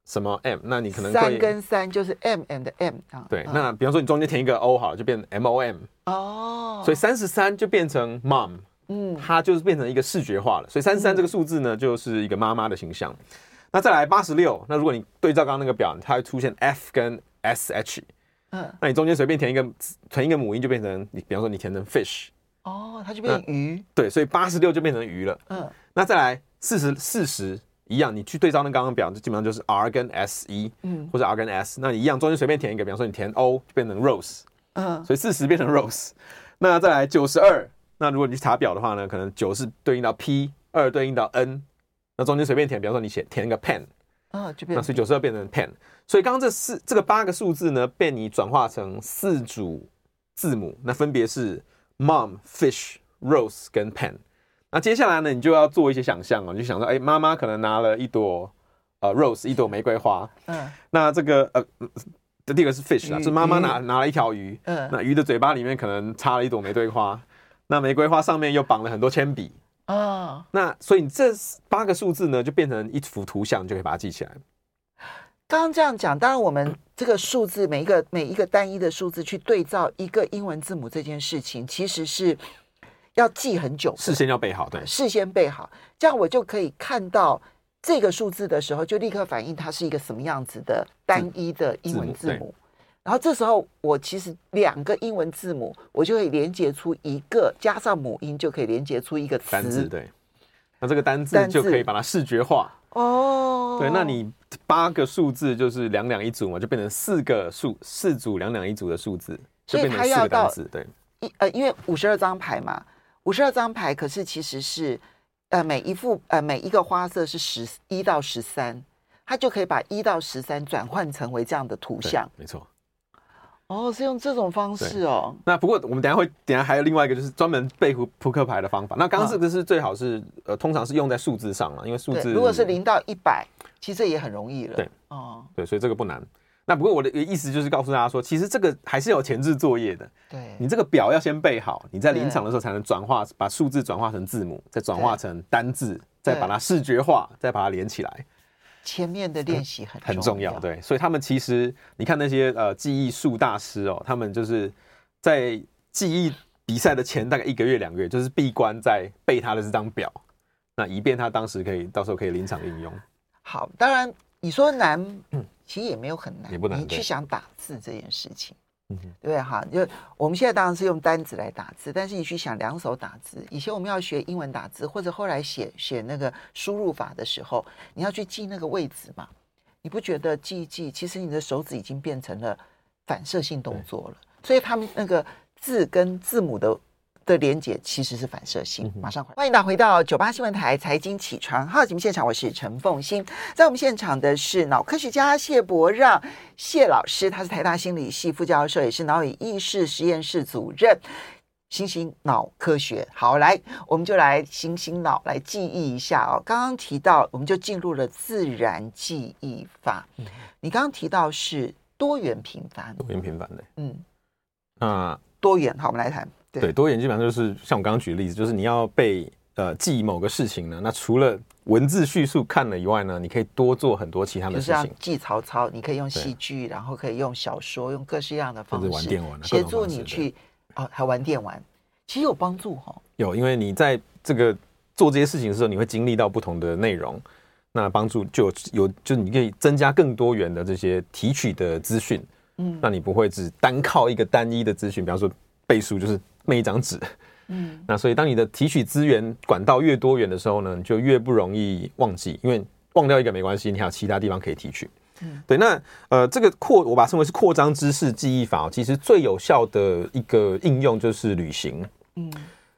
什么 M，那你可能三跟三就是 M and M 啊。对，嗯、那比方说你中间填一个 O 好了，就变成 M O M。哦，所以三十三就变成 Mom，嗯，它就是变成一个视觉化了。所以三十三这个数字呢，就是一个妈妈的形象。嗯、那再来八十六，那如果你对照刚刚那个表，它会出现 F 跟 S H，嗯，那你中间随便填一个填一个母音，就变成你，比方说你填成 Fish，哦，它就变成鱼。对，所以八十六就变成鱼了。嗯，那再来。四十四十一样，你去对照那刚刚表，就基本上就是 R 跟 S 一，嗯，或者 R 跟 S，那你一样中间随便填一个，比方说你填 O 就变成 Rose，嗯，所以四十变成 Rose。那再来九十二，那如果你去查表的话呢，可能九是对应到 P，二对应到 N，那中间随便填，比方说你写填一个 Pen，啊，就变，那所以九十二变成 Pen。所以刚刚这四这个八个数字呢，被你转化成四组字母，那分别是 Mom、Fish、Rose 跟 Pen。那接下来呢，你就要做一些想象哦，你就想说，哎，妈妈可能拿了一朵呃 rose，一朵玫瑰花。嗯。那这个呃，这第一个是 fish 啊，是妈妈拿拿了一条鱼。嗯。那鱼的嘴巴里面可能插了一朵玫瑰花，那玫瑰花上面又绑了很多铅笔。哦。那所以你这八个数字呢，就变成一幅图像，就可以把它记起来。刚刚这样讲，当然我们这个数字每一个每一个单一的数字去对照一个英文字母这件事情，其实是。要记很久，事先要背好，对，事先背好，这样我就可以看到这个数字的时候，就立刻反映它是一个什么样子的单一的英文字母。字母，然后这时候我其实两个英文字母，我就可以连接出一个，加上母音就可以连接出一个词。单字，对，那这个单字就可以把它视觉化。哦，对，那你八个数字就是两两一组嘛，就变成四个数四组两两一组的数字，就变成四个单字。对，一呃，因为五十二张牌嘛。五十二张牌，可是其实是，呃，每一副呃每一个花色是十一到十三，它就可以把一到十三转换成为这样的图像。没错。哦，是用这种方式哦。那不过我们等下会，等下还有另外一个就是专门背扑扑克牌的方法。那刚刚这个是最好是、嗯、呃，通常是用在数字上了，因为数字如果是零到一百，其实也很容易了。对，哦，对，所以这个不难。那不过我的意思就是告诉大家说，其实这个还是有前置作业的。对，你这个表要先背好，你在临场的时候才能转化，把数字转化成字母，再转化成单字，再把它视觉化，再把它连起来。前面的练习很很重要，对。所以他们其实，你看那些呃记忆术大师哦，他们就是在记忆比赛的前大概一个月两个月，就是闭关在背他的这张表，那以便他当时可以到时候可以临场应用。好，当然你说难。嗯其实也没有很难，也不难，你去想打字这件事情，对不对？哈，就我们现在当然是用单子来打字，但是你去想两手打字，以前我们要学英文打字，或者后来写写那个输入法的时候，你要去记那个位置嘛？你不觉得记一记，其实你的手指已经变成了反射性动作了？所以他们那个字跟字母的的连结其实是反射性。马上回欢迎大家回到九八新闻台财经起床号节目现场，我是陈凤欣，在我们现场的是脑科学家谢伯让谢老师，他是台大心理系副教授，也是脑与意识实验室主任。新兴脑科学，好，来，我们就来新兴脑来记忆一下哦。刚刚提到，我们就进入了自然记忆法。嗯、你刚刚提到是多元频繁，多元频繁的，嗯，那多元，好，我们来谈。对，对多元基本上就是像我刚刚举的例子，就是你要被呃记忆某个事情呢，那除了文字叙述看了以外呢，你可以多做很多其他的事情。记曹操，你可以用戏剧，然后可以用小说，用各式各样的方式玩电玩，协助你去。哦，还玩电玩，其实有帮助哈、哦。有，因为你在这个做这些事情的时候，你会经历到不同的内容，那帮助就有，有，就你可以增加更多元的这些提取的资讯。嗯，那你不会只单靠一个单一的资讯，比方说背书就是那一张纸。嗯，那所以当你的提取资源管道越多元的时候呢，你就越不容易忘记，因为忘掉一个没关系，你还有其他地方可以提取。嗯，对，那呃，这个扩我把它称为是扩张知识记忆法，其实最有效的一个应用就是旅行。嗯，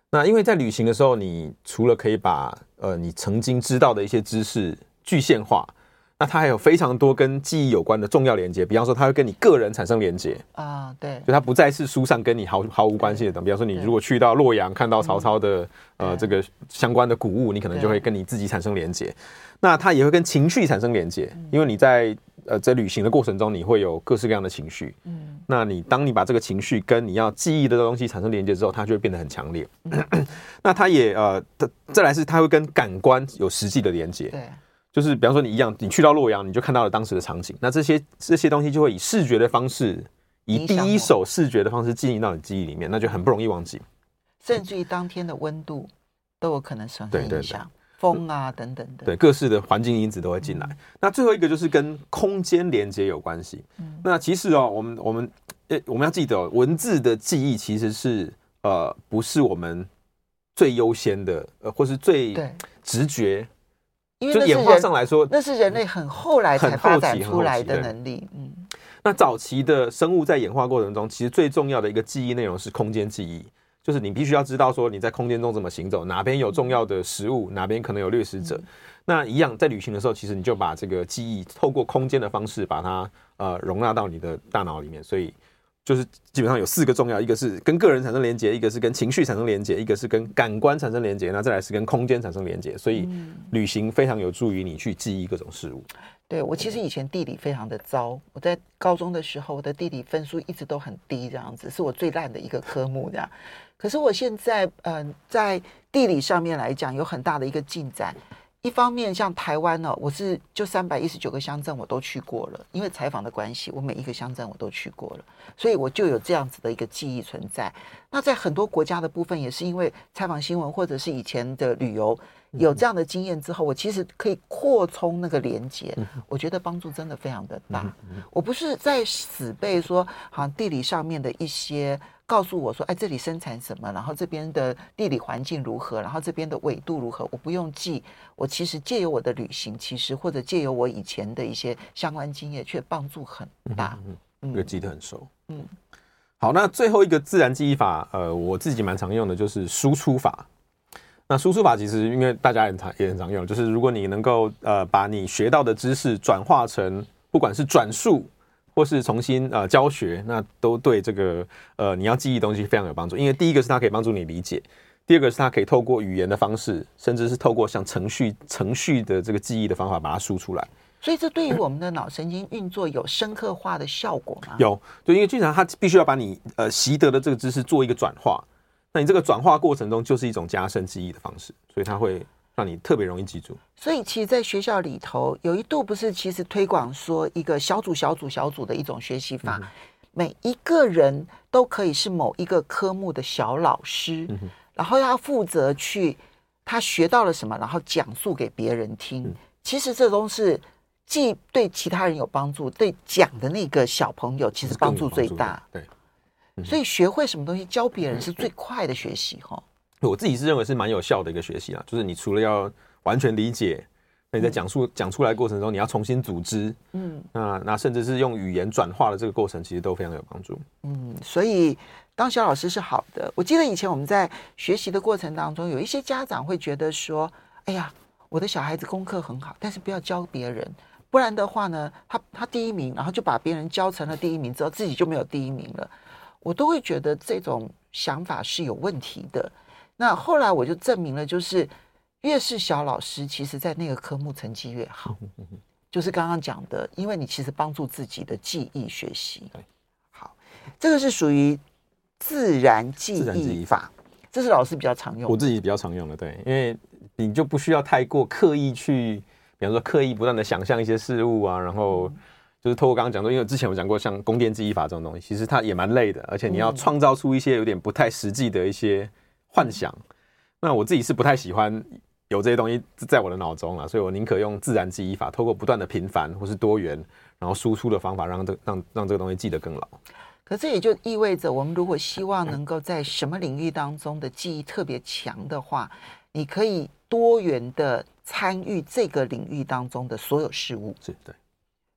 那因为在旅行的时候，你除了可以把呃你曾经知道的一些知识具现化，那它还有非常多跟记忆有关的重要连接，比方说它会跟你个人产生连接啊，对，就它不再是书上跟你毫毫无关系的等。比方说你如果去到洛阳看到曹操的呃这个相关的古物，你可能就会跟你自己产生连接。那它也会跟情绪产生连接，因为你在呃，在旅行的过程中，你会有各式各样的情绪。嗯，那你当你把这个情绪跟你要记忆的东西产生连接之后，它就会变得很强烈。嗯、那它也呃，再来是它会跟感官有实际的连接。对，就是比方说你一样，你去到洛阳，你就看到了当时的场景。那这些这些东西就会以视觉的方式，以第一手视觉的方式进入到你记忆里面，那就很不容易忘记。甚至于当天的温度都有可能产生影响。风啊，等等的，对，各式的环境因子都会进来。嗯、那最后一个就是跟空间连接有关系。嗯，那其实哦，我们我们诶，我们要记得哦，文字的记忆其实是呃，不是我们最优先的，呃，或是最直觉。因为就演化上来说，那是人类很后来才发展出来的能力。嗯，那早期的生物在演化过程中，其实最重要的一个记忆内容是空间记忆。就是你必须要知道说你在空间中怎么行走，哪边有重要的食物，哪边可能有掠食者。那一样在旅行的时候，其实你就把这个记忆透过空间的方式把它呃容纳到你的大脑里面。所以就是基本上有四个重要，一个是跟个人产生连接，一个是跟情绪产生连接，一个是跟感官产生连接，那再来是跟空间产生连接。所以旅行非常有助于你去记忆各种事物。对，我其实以前地理非常的糟，我在高中的时候，我的地理分数一直都很低，这样子是我最烂的一个科目，这样。可是我现在，嗯、呃，在地理上面来讲，有很大的一个进展。一方面，像台湾呢，我是就三百一十九个乡镇我都去过了，因为采访的关系，我每一个乡镇我都去过了，所以我就有这样子的一个记忆存在。那在很多国家的部分，也是因为采访新闻或者是以前的旅游。有这样的经验之后，我其实可以扩充那个连接，我觉得帮助真的非常的大。我不是在死背说，好像地理上面的一些告诉我说，哎，这里生产什么，然后这边的地理环境如何，然后这边的纬度如何，我不用记。我其实借由我的旅行，其实或者借由我以前的一些相关经验，却帮助很大。嗯，会记得很熟。嗯，好，那最后一个自然记忆法，呃，我自己蛮常用的就是输出法。那输出法其实因为大家也常也很常用，就是如果你能够呃把你学到的知识转化成不管是转述或是重新呃教学，那都对这个呃你要记忆东西非常有帮助。因为第一个是它可以帮助你理解，第二个是它可以透过语言的方式，甚至是透过像程序程序的这个记忆的方法把它输出来。所以这对于我们的脑神经运作有深刻化的效果吗？有，就因为经常它必须要把你呃习得的这个知识做一个转化。那你这个转化过程中就是一种加深记忆的方式，所以它会让你特别容易记住。所以其实，在学校里头，有一度不是其实推广说一个小组、小组、小组的一种学习法，每一个人都可以是某一个科目的小老师，然后要负责去他学到了什么，然后讲述给别人听。其实这都是既对其他人有帮助，对讲的那个小朋友其实帮助最大。对。所以学会什么东西教别人是最快的学习哈。我自己是认为是蛮有效的一个学习啊，就是你除了要完全理解，那你在讲述讲出来的过程中，你要重新组织，嗯，那那甚至是用语言转化的这个过程，其实都非常有帮助。嗯，所以当小老师是好的。我记得以前我们在学习的过程当中，有一些家长会觉得说：“哎呀，我的小孩子功课很好，但是不要教别人，不然的话呢，他他第一名，然后就把别人教成了第一名，之后自己就没有第一名了。”我都会觉得这种想法是有问题的。那后来我就证明了，就是越是小老师，其实在那个科目成绩越好。就是刚刚讲的，因为你其实帮助自己的记忆学习。好，这个是属于自然记忆法，这是老师比较常用。我自己比较常用的，对，因为你就不需要太过刻意去，比方说刻意不断的想象一些事物啊，然后就是透过刚刚讲说，因为之前我讲过像宫殿记忆法这种东西，其实它也蛮累的，而且你要创造出一些有点不太实际的一些幻想。那我自己是不太喜欢。有这些东西在我的脑中了，所以我宁可用自然记忆法，透过不断的频繁或是多元，然后输出的方法让，让这让让这个东西记得更牢。可这也就意味着，我们如果希望能够在什么领域当中的记忆特别强的话，你可以多元的参与这个领域当中的所有事物，是对，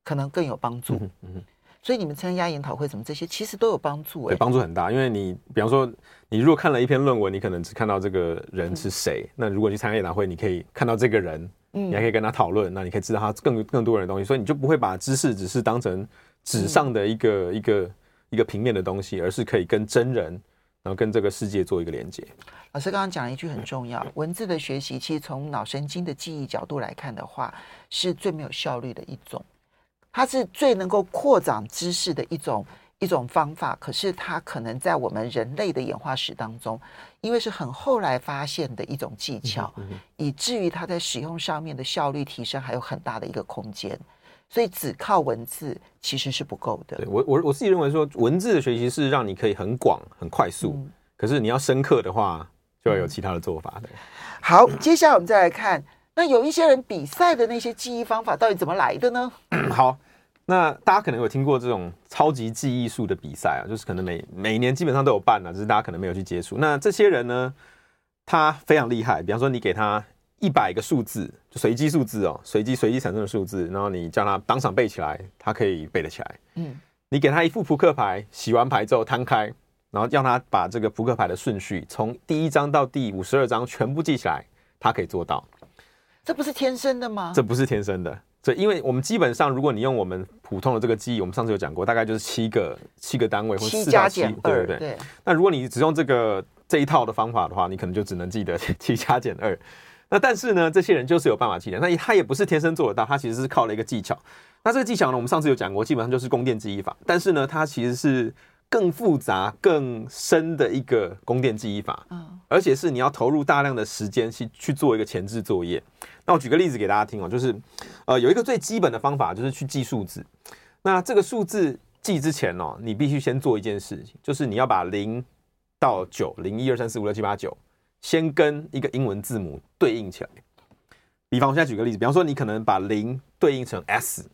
可能更有帮助。嗯嗯。所以你们参加研讨会什么这些，其实都有帮助哎、欸，对，帮助很大。因为你比方说，你如果看了一篇论文，你可能只看到这个人是谁。嗯、那如果去参加研讨会，你可以看到这个人，嗯，你还可以跟他讨论，那你可以知道他更更多人的东西。所以你就不会把知识只是当成纸上的一个、嗯、一个一个平面的东西，而是可以跟真人，然后跟这个世界做一个连接。老师刚刚讲了一句很重要，文字的学习其实从脑神经的记忆角度来看的话，是最没有效率的一种。它是最能够扩展知识的一种一种方法，可是它可能在我们人类的演化史当中，因为是很后来发现的一种技巧，嗯嗯、以至于它在使用上面的效率提升还有很大的一个空间，所以只靠文字其实是不够的。对我我我自己认为说，文字的学习是让你可以很广很快速，嗯、可是你要深刻的话，就要有其他的做法的。好，接下来我们再来看。那有一些人比赛的那些记忆方法到底怎么来的呢？好，那大家可能有听过这种超级记忆术的比赛啊，就是可能每每年基本上都有办啊，只是大家可能没有去接触。那这些人呢，他非常厉害。比方说，你给他一百个数字，就随机数字哦，随机随机产生的数字，然后你叫他当场背起来，他可以背得起来。嗯，你给他一副扑克牌，洗完牌之后摊开，然后让他把这个扑克牌的顺序从第一张到第五十二张全部记起来，他可以做到。这不是天生的吗？这不是天生的，所以因为我们基本上，如果你用我们普通的这个记忆，我们上次有讲过，大概就是七个七个单位，或四加七，对不对。对那如果你只用这个这一套的方法的话，你可能就只能记得七加减二。那但是呢，这些人就是有办法记得，那他也不是天生做得到，他其实是靠了一个技巧。那这个技巧呢，我们上次有讲过，基本上就是宫殿记忆法。但是呢，它其实是。更复杂、更深的一个宫殿记忆法，嗯，而且是你要投入大量的时间去去做一个前置作业。那我举个例子给大家听哦，就是呃有一个最基本的方法，就是去记数字。那这个数字记之前哦，你必须先做一件事情，就是你要把零到九，零一二三四五六七八九，先跟一个英文字母对应起来。比方我现在举个例子，比方说你可能把零对应成 S，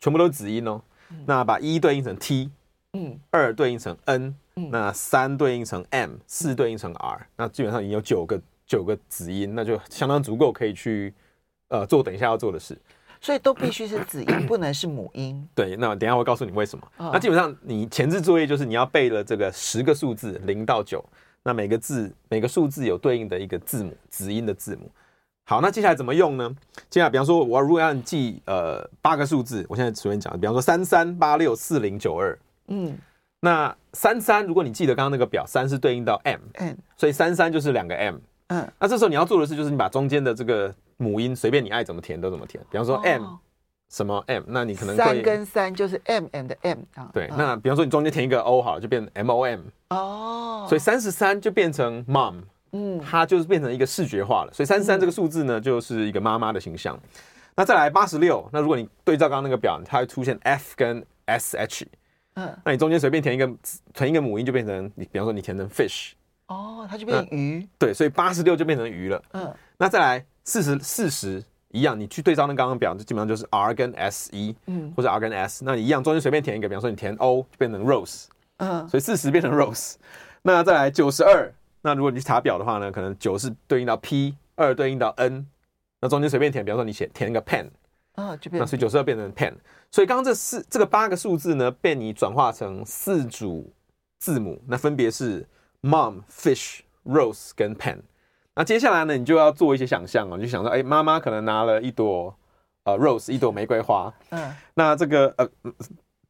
全部都是子音哦，那把一对应成 T。嗯，二对应成 n，那三对应成 m，四对应成 r，那基本上已经有九个九个子音，那就相当足够可以去呃做等一下要做的事。所以都必须是子音，不能是母音。对，那等一下我会告诉你为什么。那基本上你前置作业就是你要背了这个十个数字零到九，那每个字每个数字有对应的一个字母子音的字母。好，那接下来怎么用呢？接下来比方说我如果要你记呃八个数字，我现在随便讲，比方说三三八六四零九二。嗯，那三三，如果你记得刚刚那个表，三是对应到 m，嗯，所以三三就是两个 m，嗯，那这时候你要做的事就是你把中间的这个母音随便你爱怎么填都怎么填，比方说 m、哦、什么 m，那你可能三跟三就是 m and m 啊，对，嗯、那比方说你中间填一个 o 好了，就变成 m o m，哦，所以三十三就变成 mom，嗯，它就是变成一个视觉化了，所以三十三这个数字呢，就是一个妈妈的形象。那再来八十六，那如果你对照刚刚那个表，它会出现 f 跟 s h。嗯，那你中间随便填一个填一个母音，就变成你，比方说你填成 fish，哦，它就变成鱼。对，所以八十六就变成鱼了。嗯，那再来四十四十一样，你去对照那刚刚表，就基本上就是 r 跟 s 一，嗯，或者 r 跟 s，那你一样中间随便填一个，比方说你填 o 就变成 rose，嗯，所以四十变成 rose。那再来九十二，那如果你去查表的话呢，可能九是对应到 p，二对应到 n，那中间随便填，比方说你写填一个 pen，啊，就变，那所以九十二变成 pen。所以刚刚这四这个八个数字呢，被你转化成四组字母，那分别是 mom、fish、rose 跟 pen。那接下来呢，你就要做一些想象哦，你就想说，哎，妈妈可能拿了一朵呃 rose，一朵玫瑰花。嗯。那这个呃，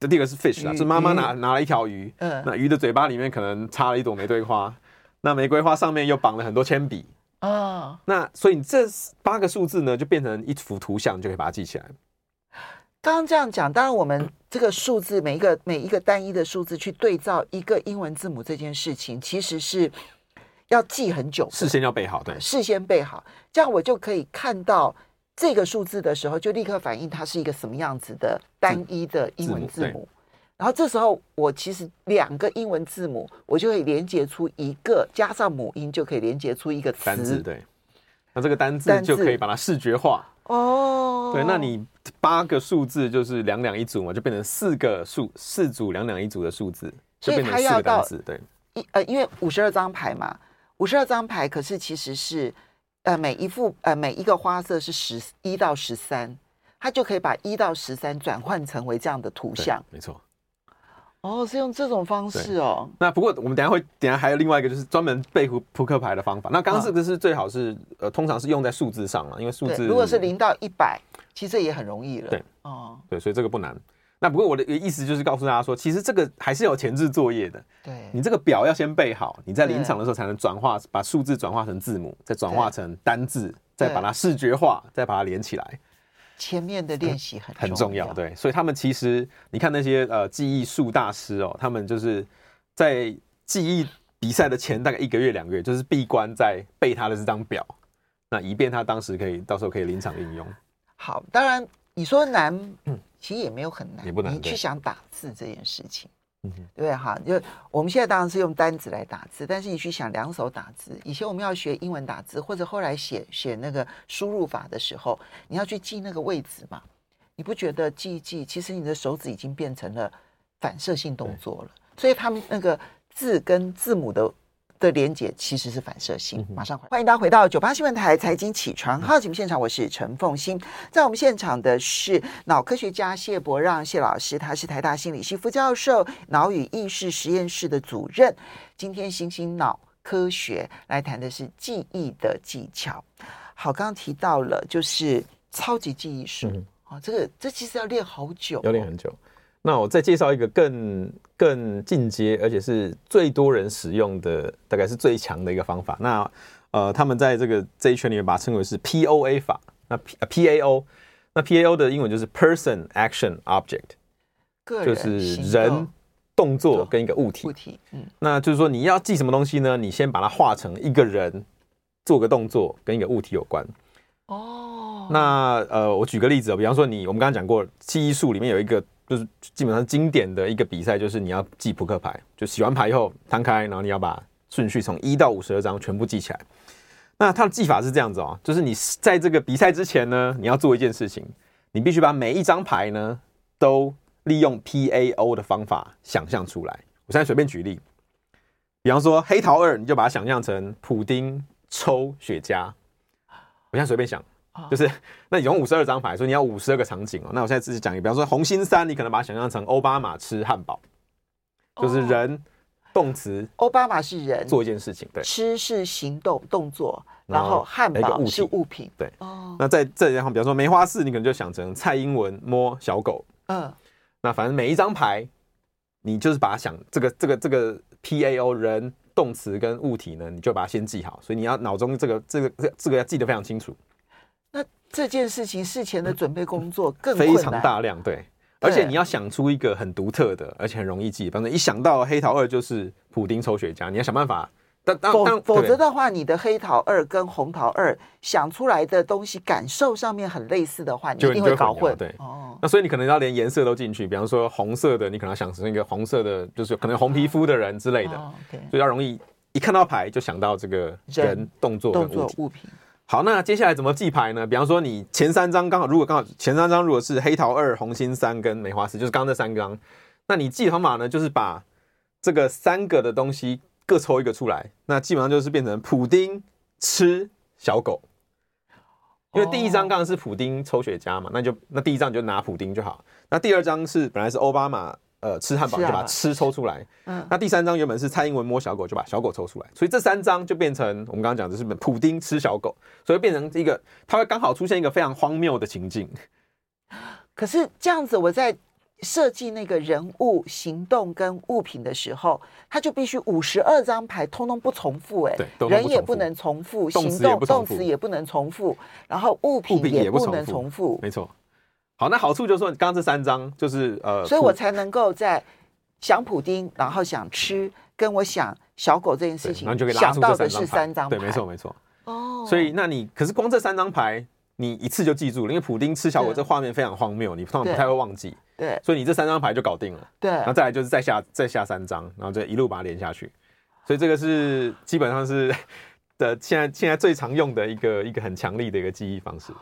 第一个是 fish 啊，是妈妈拿拿了一条鱼。嗯。那鱼的嘴巴里面可能插了一朵玫瑰花，那玫瑰花上面又绑了很多铅笔。啊。那所以你这八个数字呢，就变成一幅图像，就可以把它记起来。刚刚这样讲，当然我们这个数字每一个每一个单一的数字去对照一个英文字母这件事情，其实是。要记很久，事先要背好，对，事先背好，这样我就可以看到这个数字的时候，就立刻反映它是一个什么样子的单一的英文字母。字母，然后这时候我其实两个英文字母，我就可以连接出一个，加上母音就可以连接出一个词。单字，对，那这个单字就可以把它视觉化。哦，对，那你八个数字就是两两一组嘛，就变成四个数四组两两一组的数字，就变成四个单字。对，一呃，因为五十二张牌嘛。五十二张牌，可是其实是，呃，每一副呃每一个花色是十一到十三，它就可以把一到十三转换成为这样的图像。没错。哦，是用这种方式哦。那不过我们等下会，等下还有另外一个就是专门背扑扑克牌的方法。那刚刚这个是最好是、嗯、呃，通常是用在数字上嘛，因为数字如果是零到一百，其实也很容易了。对，哦，对，所以这个不难。那不过我的意思就是告诉大家说，其实这个还是有前置作业的。对，你这个表要先备好，你在临场的时候才能转化，把数字转化成字母，再转化成单字，再把它视觉化，再把它连起来。前面的练习很很重要，对。所以他们其实，你看那些呃记忆术大师哦，他们就是在记忆比赛的前大概一个月两个月，就是闭关在背他的这张表，那以便他当时可以到时候可以临场应用。好，当然你说难。嗯其实也没有很难，也不难，你去想打字这件事情，对不对？哈，就我们现在当然是用单子来打字，但是你去想两手打字，以前我们要学英文打字，或者后来写写那个输入法的时候，你要去记那个位置嘛？你不觉得记一记，其实你的手指已经变成了反射性动作了？所以他们那个字跟字母的。的连结其实是反射性。马上回，欢迎大家回到九八新闻台财经起床号节目现场，我是陈凤欣。在我们现场的是脑科学家谢伯让谢老师，他是台大心理系副教授、脑与意识实验室的主任。今天新兴脑科学来谈的是记忆的技巧。好，刚刚提到了就是超级记忆术啊，这个这其实要练好久，要练很久。那我再介绍一个更更进阶，而且是最多人使用的，大概是最强的一个方法。那呃，他们在这个这一圈里面把它称为是 POA 法。那 P PAO，那 PAO 的英文就是 Person Action Object，就是人、动作跟一个物体。物体，嗯。那就是说你要记什么东西呢？你先把它画成一个人做个动作跟一个物体有关。哦。那呃，我举个例子哦，比方说你我们刚刚讲过记忆术里面有一个。就是基本上经典的一个比赛，就是你要记扑克牌，就洗完牌以后摊开，然后你要把顺序从一到五十二张全部记起来。那它的记法是这样子哦，就是你在这个比赛之前呢，你要做一件事情，你必须把每一张牌呢都利用 PAO 的方法想象出来。我现在随便举例，比方说黑桃二，你就把它想象成普丁抽雪茄。我现在随便想。就是，那你用五十二张牌，所以你要五十二个场景哦。那我现在自己讲一个，比方说红心三，你可能把它想象成奥巴马吃汉堡，就是人动词。奥巴马是人做一件事情，对，吃是行动动作，然后汉堡是物品，对。哦，那在这然后，比方说梅花四，你可能就想成蔡英文摸小狗。嗯，那反正每一张牌，你就是把它想这个这个这个 P A O 人动词跟物体呢，你就把它先记好。所以你要脑中这个这个这这个要记得非常清楚。那这件事情事前的准备工作更非常大量，对，而且你要想出一个很独特的，而且很容易记。反正一想到黑桃二就是普丁抽雪茄，你要想办法。但但否否则的话，你的黑桃二跟红桃二想出来的东西感受上面很类似的话，你一定会搞混。对，哦，那所以你可能要连颜色都进去，比方说红色的，你可能要想成一个红色的，就是可能红皮肤的人之类的，所以要容易一看到牌就想到这个人动作动作物品。好，那接下来怎么记牌呢？比方说，你前三张刚好，如果刚好前三张如果是黑桃二、红心三跟梅花四，就是刚刚那三张，那你记的方法呢，就是把这个三个的东西各抽一个出来，那基本上就是变成普丁吃小狗，因为第一张刚刚是普丁抽雪茄嘛，那就那第一张你就拿普丁就好。那第二张是本来是欧巴马呃吃汉堡就把吃抽出来。嗯，那第三张原本是蔡英文摸小狗就把小狗抽出来，所以这三张就变成我们刚刚讲的是普丁吃小狗，所以变成一个它会刚好出现一个非常荒谬的情境。可是这样子，我在。设计那个人物行动跟物品的时候，他就必须五十二张牌通通不重复，哎，人也不能重复，行动动词也不能重复，然后物品也不能重复，没错。好，那好处就是说，刚刚这三张就是呃，所以我才能够在想普丁，然后想吃，跟我想小狗这件事情，想到的是三张牌，对，没错没错。哦，所以那你可是光这三张牌，你一次就记住了，因为普丁吃小狗这画面非常荒谬，你通常不太会忘记。对，所以你这三张牌就搞定了。对，然后再来就是再下再下三张，然后就一路把它连下去。所以这个是基本上是 的，现在现在最常用的一个一个很强力的一个记忆方式。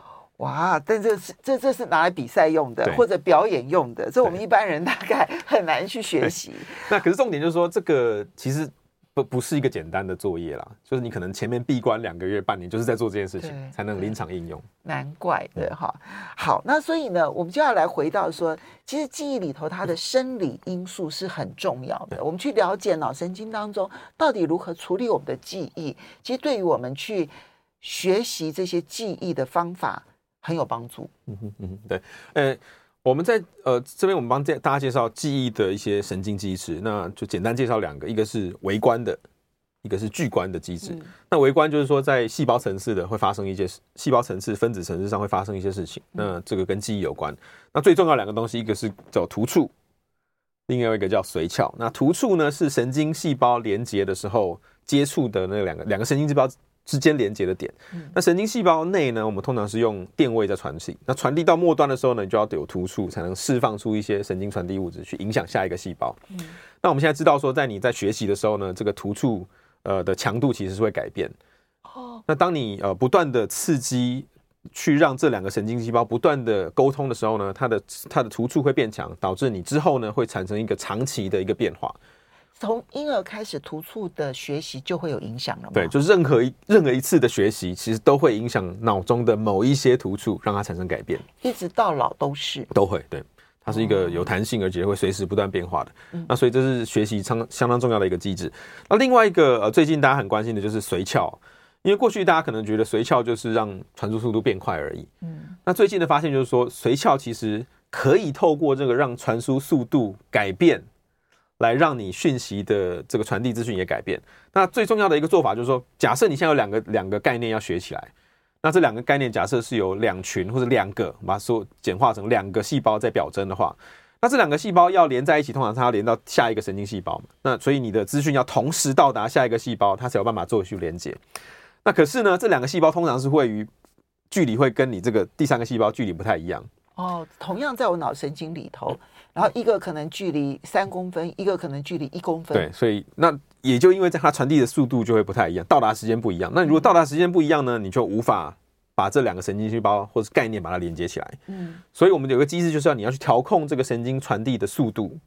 哇，但这是这这是拿来比赛用的或者表演用的，这我们一般人大概 很难去学习。那可是重点就是说，这个其实。不不是一个简单的作业啦，就是你可能前面闭关两个月、半年，就是在做这件事情，才能临场应用。难怪的哈。好，那所以呢，我们就要来回到说，其实记忆里头它的生理因素是很重要的。我们去了解脑神经当中到底如何处理我们的记忆，其实对于我们去学习这些记忆的方法很有帮助。嗯哼嗯哼，对，呃。我们在呃这边，我们帮大家介绍记忆的一些神经机制，那就简单介绍两个，一个是微观的，一个是巨观的机制。嗯、那微观就是说，在细胞层次的会发生一些细胞层次、分子层次上会发生一些事情，那这个跟记忆有关。那最重要两个东西，一个是叫突触，另外一个叫髓鞘。那突触呢是神经细胞连接的时候接触的那两个两个神经细胞。之间连接的点，那神经细胞内呢，我们通常是用电位在传递。那传递到末端的时候呢，你就要有突触，才能释放出一些神经传递物质，去影响下一个细胞。嗯，那我们现在知道说，在你在学习的时候呢，这个突触呃的强度其实是会改变。哦，那当你呃不断的刺激，去让这两个神经细胞不断的沟通的时候呢，它的它的突触会变强，导致你之后呢会产生一个长期的一个变化。从婴儿开始，突触的学习就会有影响了吗？对，就是任何一任何一次的学习，其实都会影响脑中的某一些突触，让它产生改变。一直到老都是都会。对，它是一个有弹性，而且会随时不断变化的。嗯、那所以这是学习相相当重要的一个机制。那另外一个呃，最近大家很关心的就是髓鞘，因为过去大家可能觉得髓鞘就是让传输速度变快而已。嗯。那最近的发现就是说，髓鞘其实可以透过这个让传输速度改变。来让你讯息的这个传递资讯也改变。那最重要的一个做法就是说，假设你现在有两个两个概念要学起来，那这两个概念假设是有两群或者两个，把它说简化成两个细胞在表征的话，那这两个细胞要连在一起，通常它要连到下一个神经细胞。那所以你的资讯要同时到达下一个细胞，它才有办法做去连接。那可是呢，这两个细胞通常是会于距离会跟你这个第三个细胞距离不太一样。哦，同样在我脑神经里头。然后一个可能距离三公分，一个可能距离一公分。对，所以那也就因为在它传递的速度就会不太一样，到达时间不一样。那如果到达时间不一样呢，你就无法把这两个神经细胞或者概念把它连接起来。嗯，所以我们有个机制，就是要你要去调控这个神经传递的速度。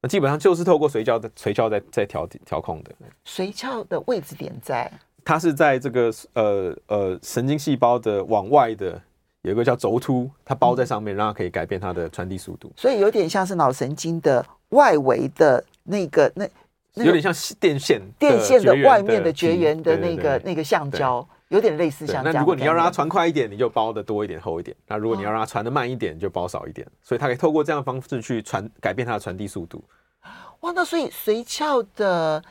那基本上就是透过髓鞘的髓鞘在在调调控的。髓鞘的位置点在？它是在这个呃呃神经细胞的往外的。有一个叫轴突，它包在上面，让它可以改变它的传递速度。所以有点像是脑神经的外围的那个那，有点像电线电线的外面的绝缘的那个那个橡胶，有点类似像这样。那如果你要让它传快一点，你就包的多一点厚一点；那如果你要让它传的慢一点，就包少一点。所以它可以透过这样的方式去传改变它的传递速度。哇，那所以髓鞘的。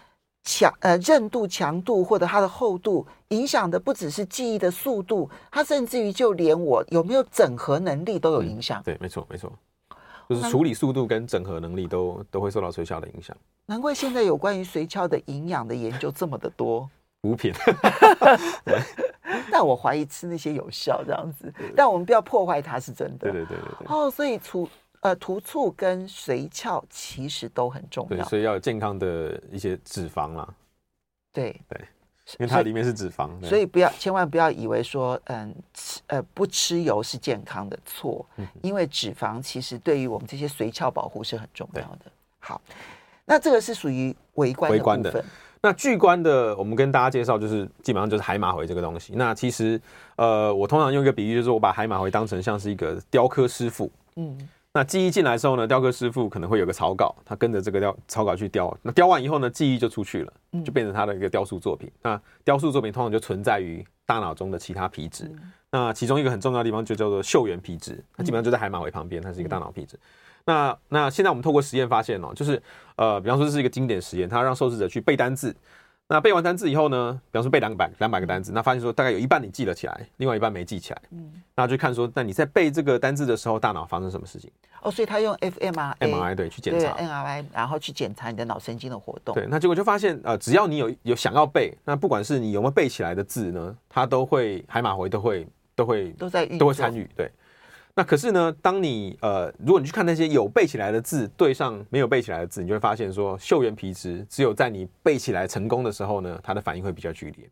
强呃韧度、强度或者它的厚度，影响的不只是记忆的速度，它甚至于就连我有没有整合能力都有影响。嗯、对，没错，没错，就是处理速度跟整合能力都都会受到髓鞘的影响。难怪现在有关于髓鞘的营养的研究这么的多。补品，但我怀疑吃那些有效这样子，但我们不要破坏它是真的。对对对对对。哦，所以除呃，突触跟髓鞘其实都很重要，对，所以要有健康的一些脂肪啦。对对，因为它里面是脂肪，所以，不要千万不要以为说，嗯，吃呃不吃油是健康的，错，嗯、因为脂肪其实对于我们这些髓鞘保护是很重要的。好，那这个是属于微观的部分。的那巨观的，我们跟大家介绍就是基本上就是海马回这个东西。那其实呃，我通常用一个比喻，就是我把海马回当成像是一个雕刻师傅，嗯。那记忆进来的时候呢，雕刻师傅可能会有个草稿，他跟着这个雕草稿去雕。那雕完以后呢，记忆就出去了，就变成他的一个雕塑作品。那雕塑作品通常就存在于大脑中的其他皮质。那其中一个很重要的地方就叫做嗅源皮质，它基本上就在海马回旁边，它是一个大脑皮质。那那现在我们透过实验发现哦，就是呃，比方说这是一个经典实验，它让受试者去背单字。那背完单字以后呢，比方说背两百两百个单字，那发现说大概有一半你记了起来，另外一半没记起来。嗯，那就看说，那你在背这个单字的时候，大脑发生什么事情？哦，所以他用 fMRI MRI 对去检查 n r i，然后去检查你的脑神经的活动。对，那结果就发现，呃，只要你有有想要背，那不管是你有没有背起来的字呢，它都会海马回都会都会都在都会参与。对。那可是呢，当你呃，如果你去看那些有背起来的字对上没有背起来的字，你就会发现说，嗅原皮质只有在你背起来成功的时候呢，它的反应会比较剧烈。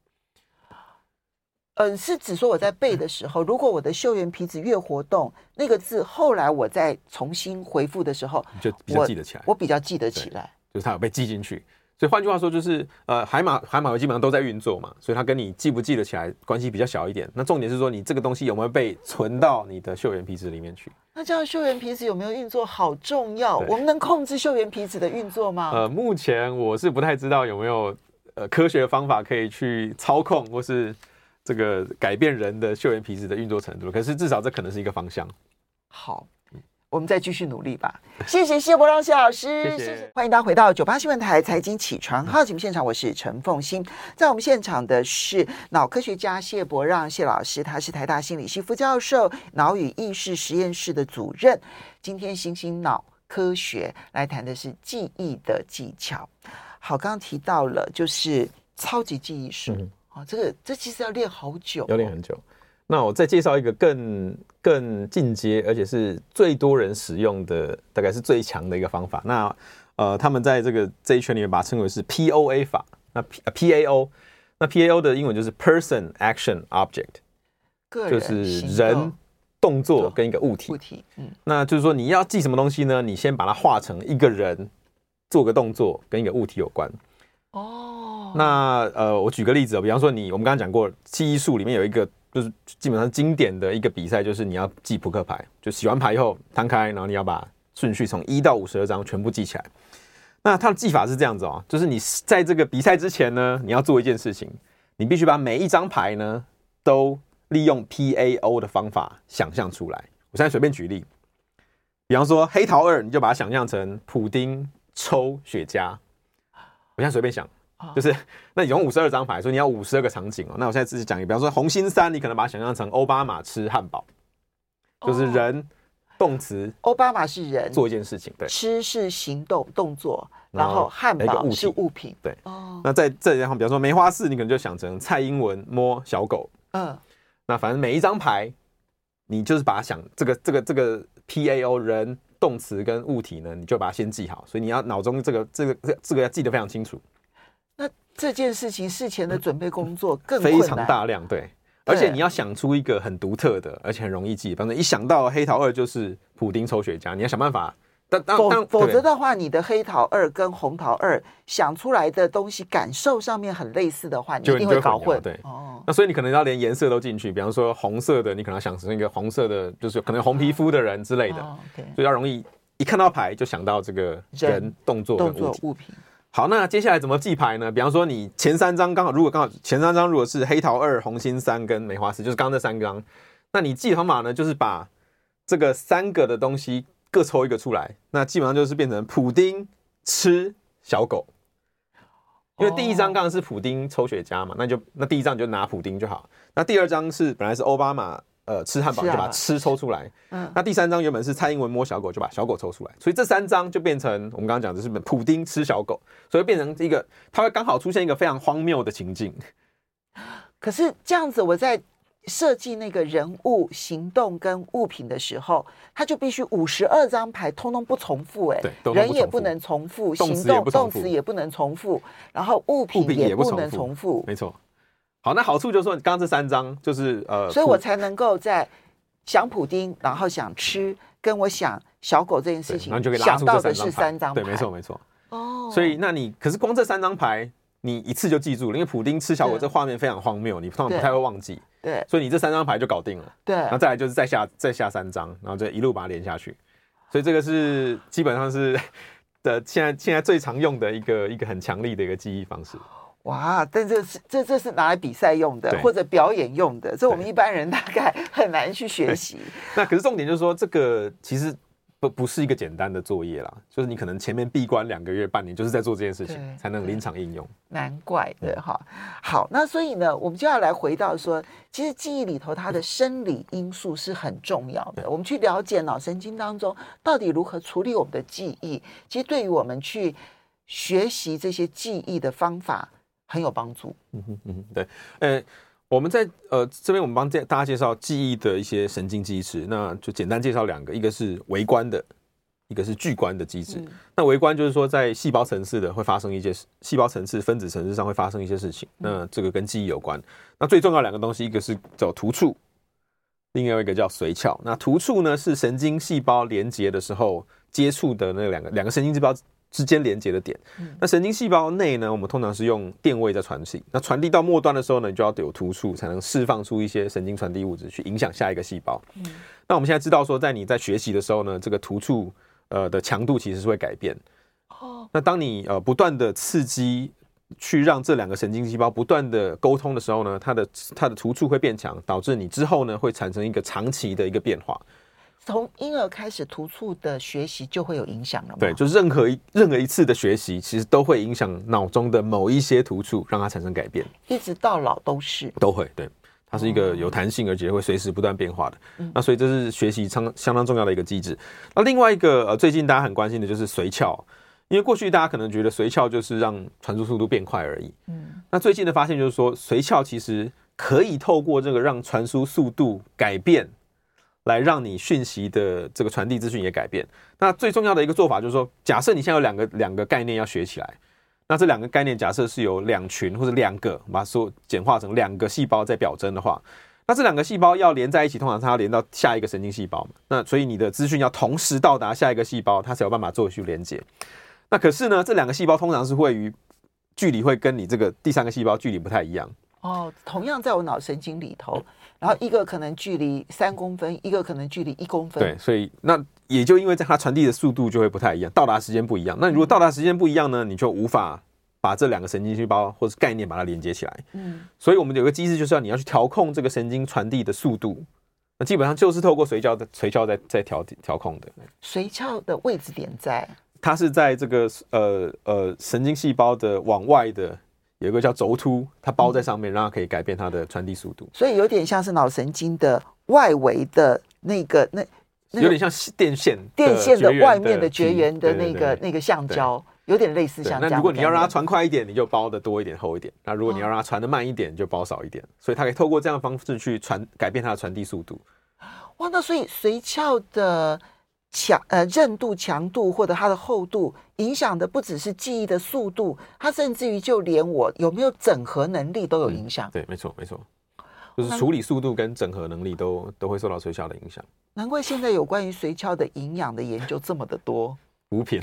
嗯，是指说我在背的时候，如果我的嗅原皮质越活动，那个字后来我再重新回复的时候，就比较记得起来。我，我比较记得起来，就是它有被记进去。所以换句话说，就是呃，海马海马回基本上都在运作嘛，所以它跟你记不记得起来关系比较小一点。那重点是说，你这个东西有没有被存到你的嗅源皮质里面去？那这样嗅源皮质有没有运作好重要。我们能控制嗅源皮质的运作吗？呃，目前我是不太知道有没有呃科学的方法可以去操控或是这个改变人的嗅源皮质的运作程度。可是至少这可能是一个方向。好。我们再继续努力吧。谢谢谢伯让谢老师，谢谢，谢谢。欢迎大家回到九八新闻台财经起床号节目现场，我是陈凤欣。在我们现场的是脑科学家谢伯让谢老师，他是台大心理系副教授、脑与意识实验室的主任。今天新兴脑科学来谈的是记忆的技巧。好，刚刚提到了就是超级记忆术，嗯、哦，这个这其实要练好久，要练很久。那我再介绍一个更更进阶，而且是最多人使用的，大概是最强的一个方法。那呃，他们在这个这一圈里面把它称为是 POA 法。那 P PAO，那 PAO 的英文就是 Person Action Object，就是人动作跟一个物体。物体，嗯，那就是说你要记什么东西呢？你先把它画成一个人做个动作跟一个物体有关。哦，那呃，我举个例子哦，比方说你我们刚刚讲过记忆术里面有一个。就是基本上经典的一个比赛，就是你要记扑克牌，就洗完牌以后摊开，然后你要把顺序从一到五十二张全部记起来。那它的记法是这样子哦，就是你在这个比赛之前呢，你要做一件事情，你必须把每一张牌呢都利用 PAO 的方法想象出来。我现在随便举例，比方说黑桃二，你就把它想象成普丁抽雪茄。我现在随便想。就是，那你用五十二张牌，所以你要五十二个场景哦。那我现在自己讲一个，比方说红心三，你可能把它想象成奥巴马吃汉堡，就是人动词。奥巴马是人做一件事情，对，吃是行动动作，然后汉堡是物品，对。哦，那在这然后，比方说梅花四，你可能就想成蔡英文摸小狗。嗯，那反正每一张牌，你就是把它想这个这个这个 P A O 人动词跟物体呢，你就把它先记好。所以你要脑中这个这个这这个要记得非常清楚。那这件事情事前的准备工作更非常大量，对，而且你要想出一个很独特的，而且很容易记。反正一想到黑桃二就是普丁抽雪茄，你要想办法。但但否否则的话，你的黑桃二跟红桃二想出来的东西感受上面很类似的话，你一定会搞混。对，哦，那所以你可能要连颜色都进去，比方说红色的，你可能要想成一个红色的，就是可能红皮肤的人之类的，所以要容易一看到牌就想到这个人动作动作物品。好，那接下来怎么记牌呢？比方说，你前三张刚好，如果刚好前三张如果是黑桃二、红心三跟梅花四，就是刚刚那三张，那你记的方法呢，就是把这个三个的东西各抽一个出来，那基本上就是变成普丁吃小狗，因为第一张刚刚是普丁抽雪茄嘛，那就那第一张你就拿普丁就好，那第二张是本来是欧巴马。呃，吃汉堡就把吃抽出来。嗯，那第三张原本是蔡英文摸小狗，就把小狗抽出来。所以这三张就变成我们刚刚讲的是普丁吃小狗，所以变成一个，它会刚好出现一个非常荒谬的情境。可是这样子，我在设计那个人物行动跟物品的时候，它就必须五十二张牌通通不重复。哎，对，人也不能重复，行动动词也不能重复，然后物品也不能重复，没错。好，那好处就是说，刚刚这三张就是呃，所以我才能够在想普丁，然后想吃，跟我想小狗这件事情，想到的是三张牌，对，没错没错。哦，所以那你可是光这三张牌，你一次就记住了，因为普丁吃小狗这画面非常荒谬，你通常不太会忘记。对，所以你这三张牌就搞定了。对，然后再来就是再下再下三张，然后就一路把它连下去。所以这个是基本上是 的，现在现在最常用的一个一个很强力的一个记忆方式。哇！但这是这这是拿来比赛用的，或者表演用的，这我们一般人大概 很难去学习。那可是重点就是说，这个其实。不不是一个简单的作业啦，就是你可能前面闭关两个月、半年，就是在做这件事情，才能临场应用。难怪的哈。好，那所以呢，我们就要来回到说，其实记忆里头它的生理因素是很重要的。我们去了解脑神经当中到底如何处理我们的记忆，其实对于我们去学习这些记忆的方法很有帮助。嗯哼嗯哼，对，呃。我们在呃这边，我们帮大家介绍记忆的一些神经机制，那就简单介绍两个，一个是微观的，一个是巨观的机制。嗯、那微观就是说，在细胞层次的会发生一些细胞层次、分子层次上会发生一些事情，那这个跟记忆有关。那最重要两个东西，一个是叫突触，另外一个叫髓鞘。那突触呢是神经细胞连接的时候接触的那两个两个神经细胞。之间连接的点，那神经细胞内呢，我们通常是用电位在传递。那传递到末端的时候呢，你就要有突触，才能释放出一些神经传递物质，去影响下一个细胞。那我们现在知道说，在你在学习的时候呢，这个突触呃的强度其实是会改变。哦那当你呃不断的刺激，去让这两个神经细胞不断的沟通的时候呢，它的它的突触会变强，导致你之后呢会产生一个长期的一个变化。从婴儿开始，突触的学习就会有影响了吗？对，就任何一任何一次的学习，其实都会影响脑中的某一些突触，让它产生改变。一直到老都是都会。对，它是一个有弹性，而且会随时不断变化的。嗯、那所以这是学习相相当重要的一个机制。那另外一个呃，最近大家很关心的就是髓鞘，因为过去大家可能觉得髓鞘就是让传输速度变快而已。嗯。那最近的发现就是说，髓鞘其实可以透过这个让传输速度改变。来让你讯息的这个传递资讯也改变。那最重要的一个做法就是说，假设你现在有两个两个概念要学起来，那这两个概念假设是有两群或者两个，把它说简化成两个细胞在表征的话，那这两个细胞要连在一起，通常它要连到下一个神经细胞嘛。那所以你的资讯要同时到达下一个细胞，它才有办法做去连接。那可是呢，这两个细胞通常是会于距离会跟你这个第三个细胞距离不太一样。哦，同样在我脑神经里头。然后一个可能距离三公分，一个可能距离一公分。对，所以那也就因为在它传递的速度就会不太一样，到达时间不一样。那如果到达时间不一样呢，你就无法把这两个神经细胞或者概念把它连接起来。嗯，所以我们有个机制，就是要你要去调控这个神经传递的速度。那基本上就是透过髓鞘的髓鞘在在调调控的。髓鞘的位置点在？它是在这个呃呃神经细胞的往外的。有一个叫轴突，它包在上面，让它可以改变它的传递速度。所以有点像是脑神经的外围的那个那，有点像电线，电线的外面的绝缘的那个那个橡胶，有点类似像这样。那如果你要让它传快一点，你就包的多一点厚一点；那如果你要让它传的慢一点，就包少一点。所以它可以透过这样的方式去传改变它的传递速度。哇，那所以髓鞘的。强呃韧度、强度或者它的厚度，影响的不只是记忆的速度，它甚至于就连我有没有整合能力都有影响。嗯、对，没错，没错，就是处理速度跟整合能力都都会受到髓鞘的影响。难怪现在有关于髓鞘的营养的研究这么的多。补品，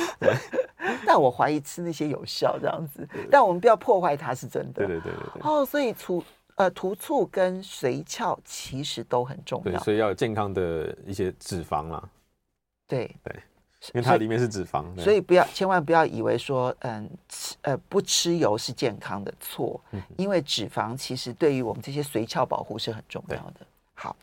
但我怀疑吃那些有效这样子，但我们不要破坏它是真的。对对对对对。哦，所以除呃，突触跟髓鞘其实都很重要，对，所以要有健康的一些脂肪啦。对对，因为它里面是脂肪，所以，不要千万不要以为说，嗯，吃呃不吃油是健康的，错，嗯、因为脂肪其实对于我们这些髓鞘保护是很重要的。好，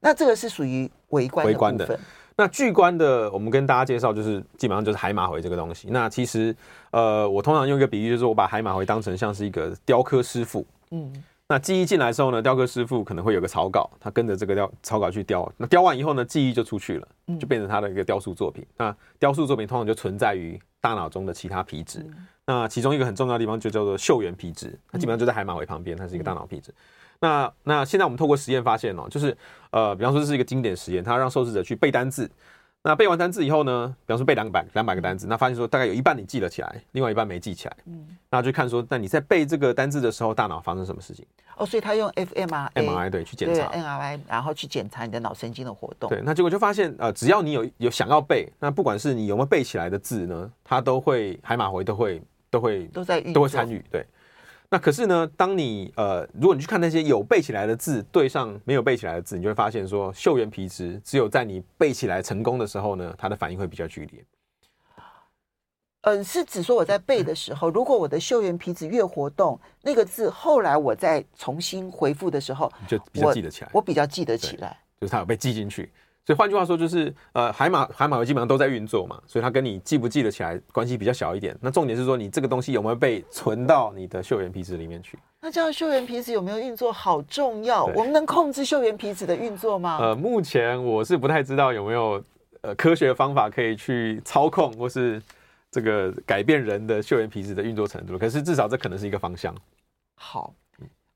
那这个是属于微观的部分。的那巨观的，我们跟大家介绍就是基本上就是海马回这个东西。那其实呃，我通常用一个比喻，就是我把海马回当成像是一个雕刻师傅，嗯。那记忆进来之后呢，雕刻师傅可能会有个草稿，他跟着这个雕草稿去雕。那雕完以后呢，记忆就出去了，就变成他的一个雕塑作品。那雕塑作品通常就存在于大脑中的其他皮质。那其中一个很重要的地方就叫做嗅源皮质，它基本上就在海马回旁边，它是一个大脑皮质。那那现在我们透过实验发现哦，就是呃，比方说这是一个经典实验，它让受试者去背单字。那背完单字以后呢，比方说背两百两百个单字，那发现说大概有一半你记了起来，另外一半没记起来。嗯，那就看说，那你在背这个单字的时候，大脑发生什么事情？哦，所以他用 fMRI MRI 对去检查 n r i，然后去检查你的脑神经的活动。对，那结果就发现，呃，只要你有有想要背，那不管是你有没有背起来的字呢，它都会海马回都会都会都在都会参与。对，那可是呢，当你呃，如果你去看那些有背起来的字对上没有背起来的字，你就会发现说，嗅原皮质只有在你背起来成功的时候呢，它的反应会比较剧烈。嗯，是指说我在背的时候，如果我的嗅原皮质越活动，那个字后来我再重新回复的时候，就比较记得起来。我，我比较记得起来，就是它有被记进去。所以换句话说，就是呃，海马海马回基本上都在运作嘛，所以它跟你记不记得起来关系比较小一点。那重点是说，你这个东西有没有被存到你的嗅源皮质里面去？那这样嗅源皮质有没有运作好重要。我们能控制嗅源皮质的运作吗？呃，目前我是不太知道有没有呃科学的方法可以去操控或是这个改变人的嗅源皮质的运作程度。可是至少这可能是一个方向。好，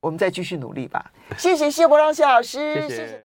我们再继续努力吧。谢谢谢伯让谢老师，谢谢。谢谢